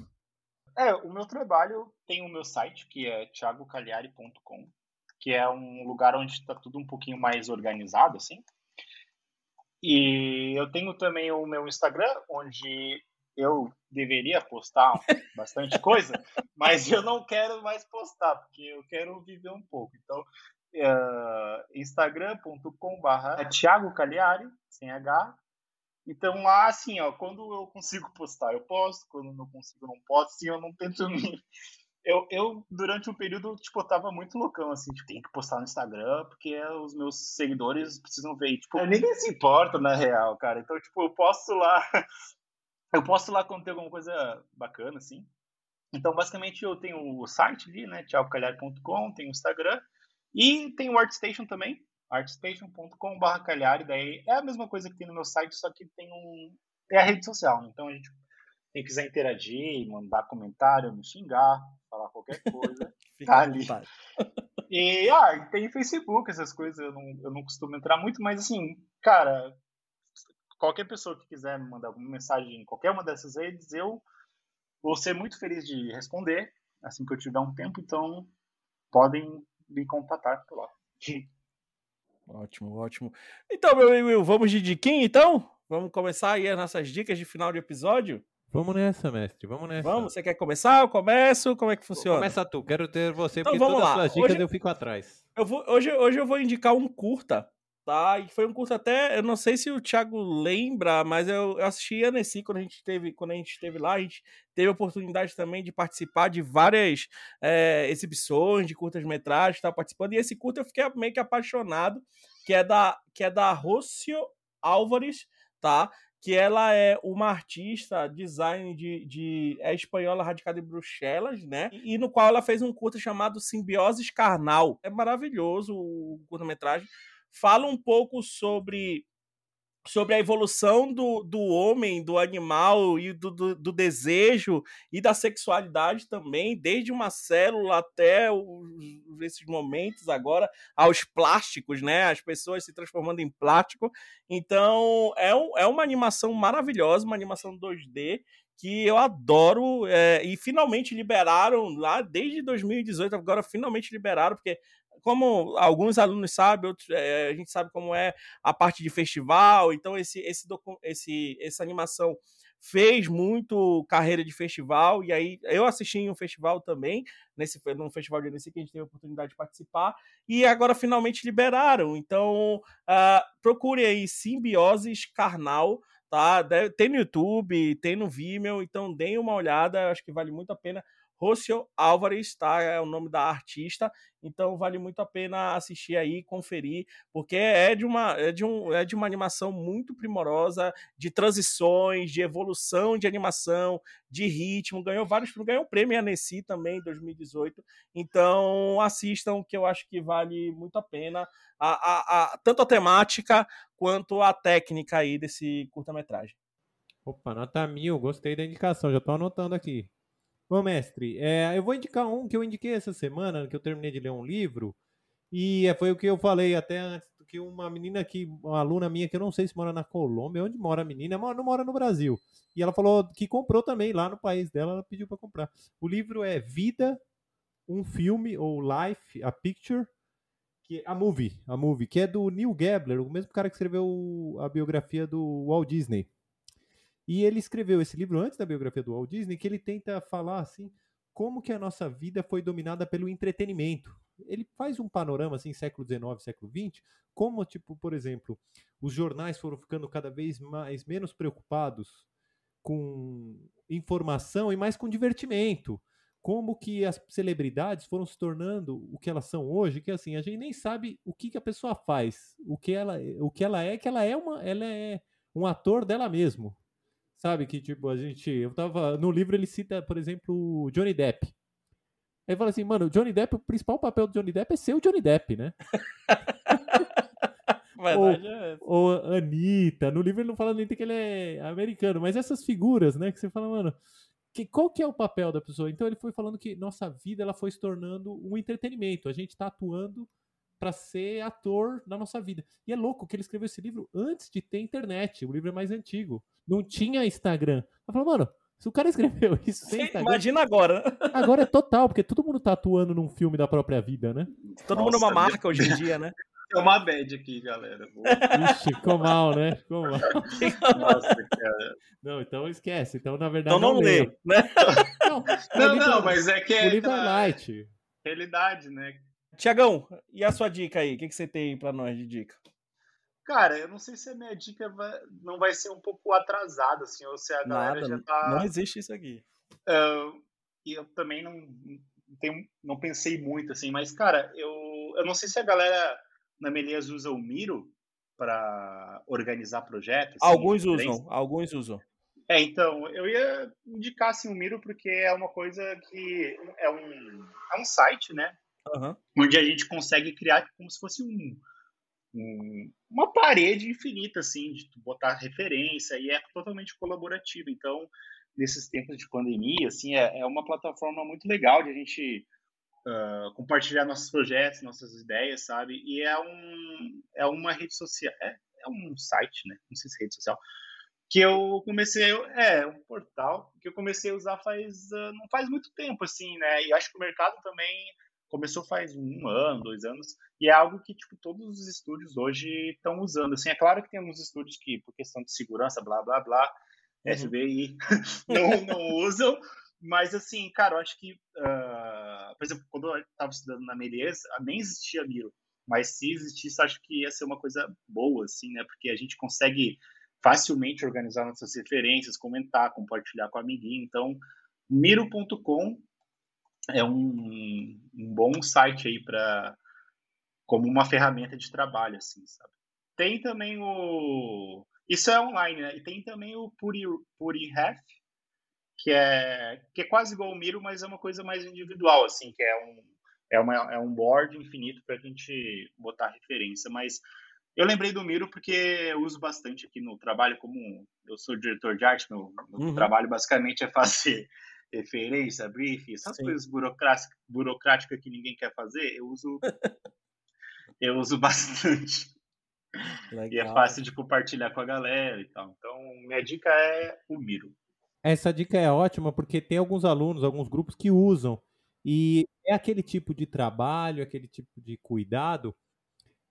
É, o meu trabalho tem o meu site, que é thiagocagliari.com, que é um lugar onde está tudo um pouquinho mais organizado, assim. E eu tenho também o meu Instagram, onde eu deveria postar bastante coisa, mas eu não quero mais postar, porque eu quero viver um pouco. Então, uh, instagram.com.br Thiago Cagliari, sem H. Então lá, assim, ó, quando eu consigo postar, eu posto, quando não consigo, não posto, assim, eu não tento me eu, eu, durante um período, tipo, eu tava muito loucão, assim, tipo, tem que postar no Instagram, porque os meus seguidores precisam ver. tipo, eu ninguém se importa, na real, cara. Então, tipo, eu posto lá. eu posto lá quando tem alguma coisa bacana, assim. Então, basicamente, eu tenho o site ali, né? thiagocalhari.com, tenho o Instagram. E tem o ArtStation também, artstation.com.br calhari. Daí é a mesma coisa que tem no meu site, só que tem um. Tem a rede social, né? Então a gente quem quiser interagir, mandar comentário, me xingar, qualquer coisa, tá ali. E ah, tem Facebook, essas coisas, eu não, eu não costumo entrar muito, mas assim, cara, qualquer pessoa que quiser me mandar alguma mensagem em qualquer uma dessas redes, eu vou ser muito feliz de responder assim que eu tiver um tempo, então podem me contatar por lá. Ótimo, ótimo. Então, meu amigo vamos de diquinha então? Vamos começar aí as nossas dicas de final de episódio? Vamos nessa, mestre. Vamos nessa. Vamos, você quer começar? Eu começo? Como é que funciona? Começa tu, quero ter você, então, porque vamos todas lá. as dicas hoje, eu fico atrás. Eu vou, hoje, hoje eu vou indicar um curta, tá? E foi um curta até, eu não sei se o Thiago lembra, mas eu, eu assisti a Nessi quando a gente teve, quando a gente esteve lá, a gente teve a oportunidade também de participar de várias é, exibições de curtas-metragens, estava participando, e esse curta eu fiquei meio que apaixonado, que é da, que é da Rocio Álvares, tá? Que ela é uma artista, design de, de é espanhola radicada em Bruxelas, né? E, e, no qual ela fez um curta chamado Simbioses Carnal. É maravilhoso o curta-metragem. Fala um pouco sobre sobre a evolução do, do homem, do animal e do, do, do, desejo e da sexualidade também, desde uma célula até os, esses momentos agora, aos plásticos, né? As pessoas se transformando em plástico. Então, é, um, é uma animação maravilhosa, uma animação 2D que eu adoro é, e finalmente liberaram lá desde 2018 agora finalmente liberaram porque como alguns alunos sabem, outros, é, a gente sabe como é a parte de festival, então esse, esse, esse, essa animação fez muito carreira de festival, e aí eu assisti em um festival também, nesse num festival de NC que a gente teve a oportunidade de participar, e agora finalmente liberaram. Então, uh, procure aí Simbioses Carnal, tá? Tem no YouTube, tem no Vimeo, então deem uma olhada, acho que vale muito a pena Rocio Álvares, tá? É o nome da artista. Então vale muito a pena assistir aí, conferir, porque é de uma, é de um, é de uma animação muito primorosa, de transições, de evolução de animação, de ritmo. Ganhou vários, ganhou o prêmio Annecy também em 2018. Então assistam, que eu acho que vale muito a pena. A, a, a, tanto a temática quanto a técnica aí desse curta-metragem. Opa, nota mil, gostei da indicação, já estou anotando aqui. Bom, mestre, é, eu vou indicar um que eu indiquei essa semana, que eu terminei de ler um livro, e é, foi o que eu falei até antes, que uma menina que, uma aluna minha, que eu não sei se mora na Colômbia, onde mora a menina, não mora no Brasil. E ela falou que comprou também lá no país dela, ela pediu para comprar. O livro é Vida, um filme, ou Life, a Picture, que a movie, a movie, que é do Neil Gabler, o mesmo cara que escreveu a biografia do Walt Disney. E ele escreveu esse livro antes da biografia do Walt Disney, que ele tenta falar assim como que a nossa vida foi dominada pelo entretenimento. Ele faz um panorama assim, século XIX, século XX, como tipo, por exemplo, os jornais foram ficando cada vez mais menos preocupados com informação e mais com divertimento. Como que as celebridades foram se tornando o que elas são hoje, que assim, a gente nem sabe o que, que a pessoa faz, o que ela, o que ela é, que ela é uma, ela é um ator dela mesmo. Sabe que, tipo, a gente. Eu tava. No livro ele cita, por exemplo, o Johnny Depp. Aí fala assim, mano, o Johnny Depp, o principal papel do Johnny Depp é ser o Johnny Depp, né? ou, é ou Anitta. No livro ele não fala nem que ele é americano, mas essas figuras, né? Que você fala, mano, que, qual que é o papel da pessoa? Então ele foi falando que nossa vida ela foi se tornando um entretenimento. A gente tá atuando para ser ator na nossa vida. E é louco que ele escreveu esse livro antes de ter internet. O livro é mais antigo. Não tinha Instagram. Eu falo, mano, se o cara escreveu isso sem Instagram, Imagina agora. Agora é total, porque todo mundo tá atuando num filme da própria vida, né? Todo Nossa, mundo é uma marca hoje em dia, né? É uma bad aqui, galera. Ixi, ficou mal, né? Ficou mal. Nossa, cara. Não, então esquece. Então, na verdade. Então não, não lê, né? Não, não, não, mas é que. O livro é light. Realidade, né? Tiagão, e a sua dica aí? O que, que você tem para nós de dica? Cara, eu não sei se a minha dica vai, não vai ser um pouco atrasada, assim, ou se a galera Nada, já tá. Não existe isso aqui. Uh, e eu também não, tenho, não pensei muito, assim, mas, cara, eu, eu não sei se a galera na Melias usa o Miro para organizar projetos. Assim, alguns usam, alguns usam. É, então, eu ia indicar assim, o Miro porque é uma coisa que é um, é um site, né? Uhum. Onde a gente consegue criar como se fosse um, um, uma parede infinita, assim, de botar referência, e é totalmente colaborativo. Então, nesses tempos de pandemia, assim, é, é uma plataforma muito legal de a gente uh, compartilhar nossos projetos, nossas ideias, sabe? E é, um, é uma rede social, é, é um site, né? Não sei se é rede social, que eu comecei, é, um portal que eu comecei a usar faz, uh, não faz muito tempo, assim, né? E acho que o mercado também começou faz um ano, dois anos, e é algo que, tipo, todos os estúdios hoje estão usando. Assim, é claro que tem alguns estúdios que, por questão de segurança, blá, blá, blá, uhum. FBI, não, não usam, mas, assim, cara, eu acho que, uh, por exemplo, quando eu estava estudando na Melies, nem existia Miro, mas se existisse, acho que ia ser uma coisa boa, assim, né, porque a gente consegue facilmente organizar nossas referências, comentar, compartilhar com o amiguinho, então, miro.com é um, um bom site aí para como uma ferramenta de trabalho, assim, sabe? Tem também o isso é online, né? E tem também o Puri Purihef, que é que é quase igual ao Miro, mas é uma coisa mais individual, assim, que é um é, uma, é um board infinito para a gente botar referência, mas eu lembrei do Miro porque eu uso bastante aqui no trabalho, como eu sou diretor de arte, meu, meu uhum. trabalho basicamente é fazer referência, brief, essas Sim. coisas burocráticas, que ninguém quer fazer, eu uso eu uso bastante. Legal. E é fácil de compartilhar com a galera e tal. Então, minha dica é o Miro. Essa dica é ótima porque tem alguns alunos, alguns grupos que usam. E é aquele tipo de trabalho, aquele tipo de cuidado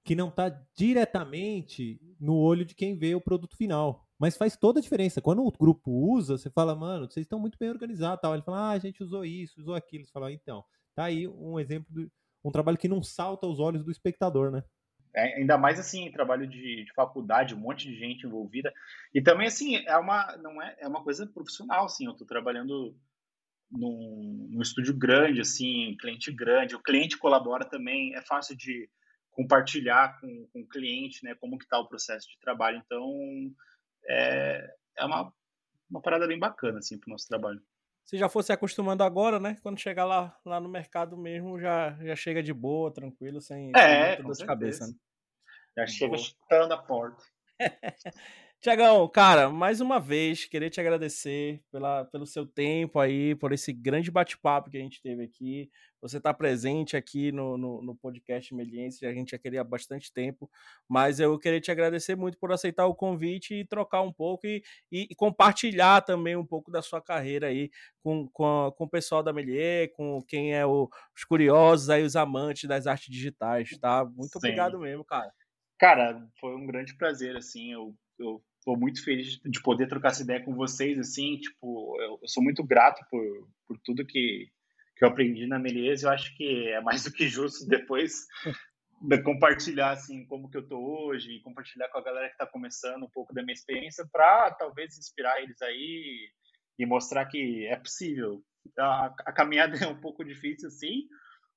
que não está diretamente no olho de quem vê o produto final. Mas faz toda a diferença. Quando o grupo usa, você fala, mano, vocês estão muito bem organizados. Tal. Ele fala, ah, a gente usou isso, usou aquilo. Você fala, ah, então, tá aí um exemplo de um trabalho que não salta aos olhos do espectador, né? É, ainda mais assim, trabalho de, de, faculdade, um monte de gente envolvida. E também, assim, é uma, não é, é uma coisa profissional, assim. Eu estou trabalhando num, num estúdio grande, assim, cliente grande, o cliente colabora também, é fácil de compartilhar com, com o cliente, né, como que está o processo de trabalho. Então, é, é uma, uma parada bem bacana, assim, para o nosso trabalho. Se já fosse acostumando agora, né? Quando chegar lá, lá no mercado mesmo, já, já chega de boa, tranquilo, sem, é, sem dor de cabeça. Né? Já chega chutando a porta. Tiagão, cara, mais uma vez, queria te agradecer pela, pelo seu tempo aí, por esse grande bate-papo que a gente teve aqui. Você está presente aqui no, no, no, podcast Meliense, a gente já queria há bastante tempo, mas eu queria te agradecer muito por aceitar o convite e trocar um pouco e, e, e compartilhar também um pouco da sua carreira aí com, com, a, com o pessoal da Melier, com quem é o, os curiosos aí, os amantes das artes digitais, tá? Muito Sim. obrigado mesmo, cara. Cara, foi um grande prazer, assim, eu, eu Estou muito feliz de poder trocar essa ideia com vocês, assim, tipo, eu, eu sou muito grato por, por tudo que, que eu aprendi na Melies, eu acho que é mais do que justo depois de compartilhar, assim, como que eu tô hoje, compartilhar com a galera que está começando um pouco da minha experiência, para talvez inspirar eles aí e mostrar que é possível. A, a caminhada é um pouco difícil, sim,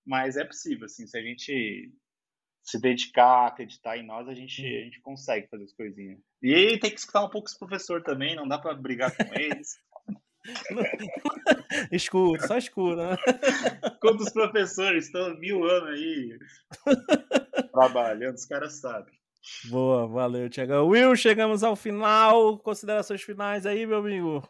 mas é possível, assim, se a gente se dedicar, acreditar em nós, a gente, a gente consegue fazer as coisinhas. E tem que escutar um pouco os professores também, não dá para brigar com eles. escuro, só escuro, né? Quando os professores estão mil anos aí trabalhando, os caras sabem. Boa, valeu, Tiago. Will, chegamos ao final. Considerações finais aí, meu amigo.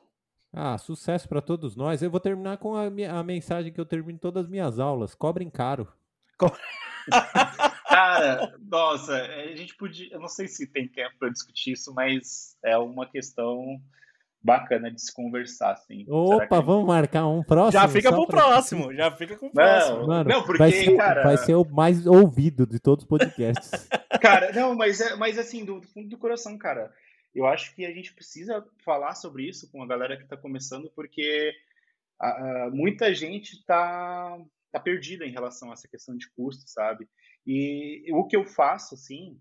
Ah, sucesso para todos nós. Eu vou terminar com a, minha, a mensagem que eu termino todas as minhas aulas. Cobrem caro. Co... Cara, nossa, a gente podia. Eu não sei se tem tempo para discutir isso, mas é uma questão bacana de se conversar, assim. Opa, que... vamos marcar um próximo. Já fica pro pra... próximo, já fica com o próximo. Não, Mano, não porque, vai ser, cara... vai ser o mais ouvido de todos os podcasts. cara, não, mas, é, mas assim, do, do, fundo do coração, cara, eu acho que a gente precisa falar sobre isso com a galera que tá começando, porque a, a, muita gente tá tá perdida em relação a essa questão de custo, sabe? E o que eu faço, assim,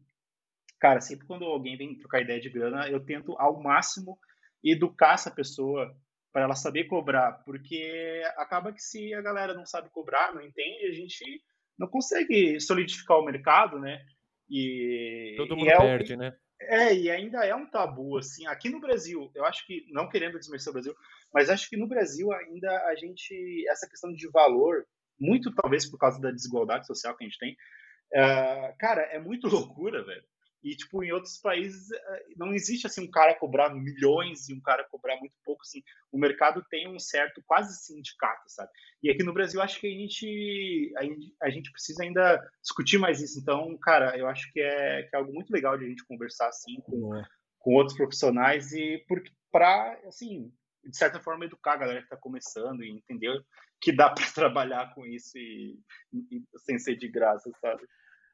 cara, sempre quando alguém vem trocar ideia de grana, eu tento ao máximo educar essa pessoa para ela saber cobrar, porque acaba que se a galera não sabe cobrar, não entende, a gente não consegue solidificar o mercado, né? E todo mundo e é perde, né? É, e ainda é um tabu, assim, aqui no Brasil, eu acho que, não querendo desmerecer o Brasil, mas acho que no Brasil ainda a gente, essa questão de valor muito talvez por causa da desigualdade social que a gente tem. Uh, cara, é muito loucura, velho. E, tipo, em outros países eh, não existe, assim, um cara cobrar milhões e um cara cobrar muito pouco, assim. O mercado tem um certo, quase sindicato, sabe? E aqui no Brasil, acho que a gente, a gente precisa ainda discutir mais isso. Então, cara, eu acho que é, que é algo muito legal de a gente conversar, assim, com, com outros profissionais e para, assim, de certa forma, educar a galera que está começando e entender que dá para trabalhar com isso e, e, sem ser de graça, sabe?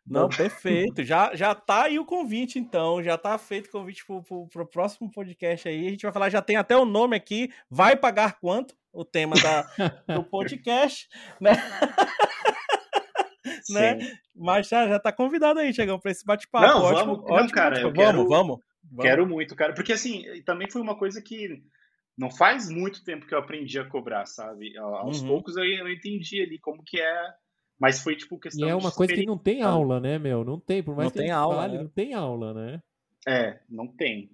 Não, perfeito. Já, já tá aí o convite, então. Já tá feito o convite pro, pro, pro, próximo podcast aí. A gente vai falar, já tem até o nome aqui. Vai pagar quanto? O tema da, do podcast, né? né? Mas já, já tá convidado aí, Tiagão, para esse bate-papo. Não, ótimo, vamos, ótimo, não, cara, vamos, quero, vamos, vamos. Quero muito, cara. Porque assim, também foi uma coisa que não faz muito tempo que eu aprendi a cobrar, sabe? Aos uhum. poucos eu, eu entendi ali como que é, mas foi tipo questão E é uma coisa que não tem aula, né, meu? Não tem, por mais não que tem aula, fale, né? não tem aula, né? É, não tem.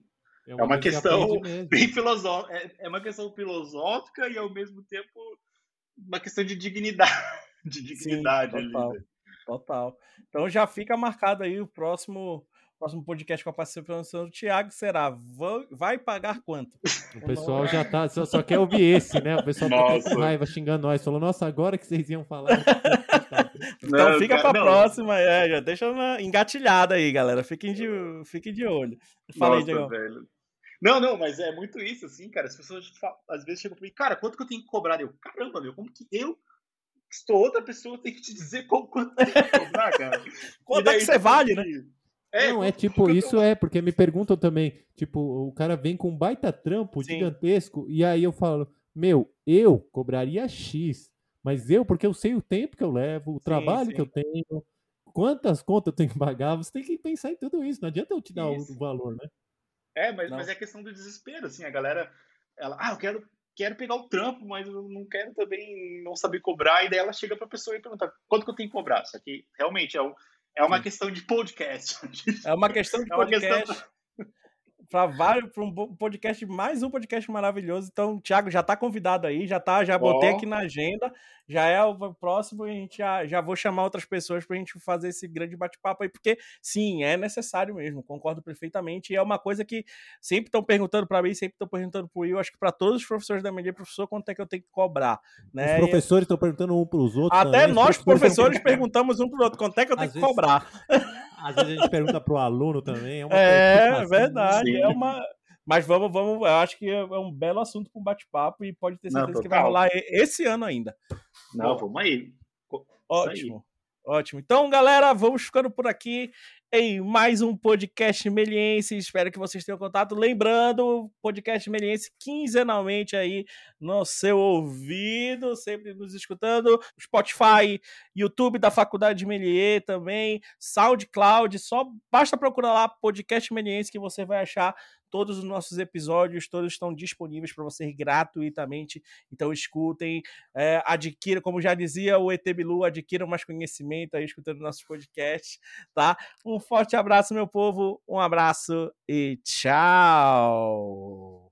É uma, é uma questão bem filosófica, é, é, uma questão filosófica e ao mesmo tempo uma questão de dignidade, de dignidade Sim, total, ali. Né? Total. Então já fica marcado aí o próximo próximo podcast com a participação do Thiago será vai pagar quanto? O pessoal já tá, só, só quer ouvir esse, né? O pessoal nossa. tá com raiva xingando nós. Falou, nossa, agora que vocês iam falar. então não, fica cara, pra não. próxima, é, já deixa uma engatilhada aí, galera. Fiquem de, fiquem de olho. Fala nossa, aí, Diego. Velho. Não, não, mas é muito isso, assim, cara. As pessoas às vezes chegam pra mim, cara, quanto que eu tenho que cobrar? Eu, caramba, meu, como que eu estou outra pessoa tem que te dizer quanto tem que cobrar, cara? quanto é que você vale, né? É, não, é tipo, isso é, porque me perguntam também, tipo, o cara vem com um baita trampo Sim. gigantesco, e aí eu falo, meu, eu cobraria X, mas eu, porque eu sei o tempo que eu levo, o sim, trabalho sim. que eu tenho, quantas contas eu tenho que pagar, você tem que pensar em tudo isso, não adianta eu te dar isso. o valor, né? É, mas, mas é questão do desespero, assim, a galera, ela, ah, eu quero quero pegar o trampo, mas eu não quero também não saber cobrar. E daí ela chega para a pessoa e pergunta quanto que eu tenho que cobrar. Isso aqui realmente é, um, é uma Sim. questão de podcast. É uma questão de é podcast. Questão para vários para um podcast, mais um podcast maravilhoso. Então, Thiago já está convidado aí, já tá, já botei aqui na agenda, já é o próximo e a gente já, já vou chamar outras pessoas para a gente fazer esse grande bate-papo aí, porque sim, é necessário mesmo, concordo perfeitamente. E é uma coisa que sempre estão perguntando para mim, sempre estão perguntando para o Will, acho que para todos os professores da MD, professor, quanto é que eu tenho que cobrar? Né? Os professores estão perguntando um para os outros. Até também. nós, professores, perguntamos um para o outro, quanto é que eu tenho Às que vezes... cobrar? Às vezes a gente pergunta pro aluno também. É, uma é verdade. É uma... Mas vamos, vamos. Eu acho que é um belo assunto para um bate-papo e pode ter certeza Não, que vai rolar esse ano ainda. Não, vamos aí. Ótimo. Aí. Ótimo. Então, galera, vamos ficando por aqui em mais um podcast Meliense. Espero que vocês tenham contato. Lembrando, podcast Meliense quinzenalmente aí no seu ouvido, sempre nos escutando. Spotify, YouTube da Faculdade de Melier também, SoundCloud. Só basta procurar lá podcast Meliense que você vai achar Todos os nossos episódios, todos estão disponíveis para vocês gratuitamente. Então escutem, é, adquira, como já dizia o ET Bilu, adquiram mais conhecimento aí escutando nossos podcasts, tá? Um forte abraço, meu povo, um abraço e tchau!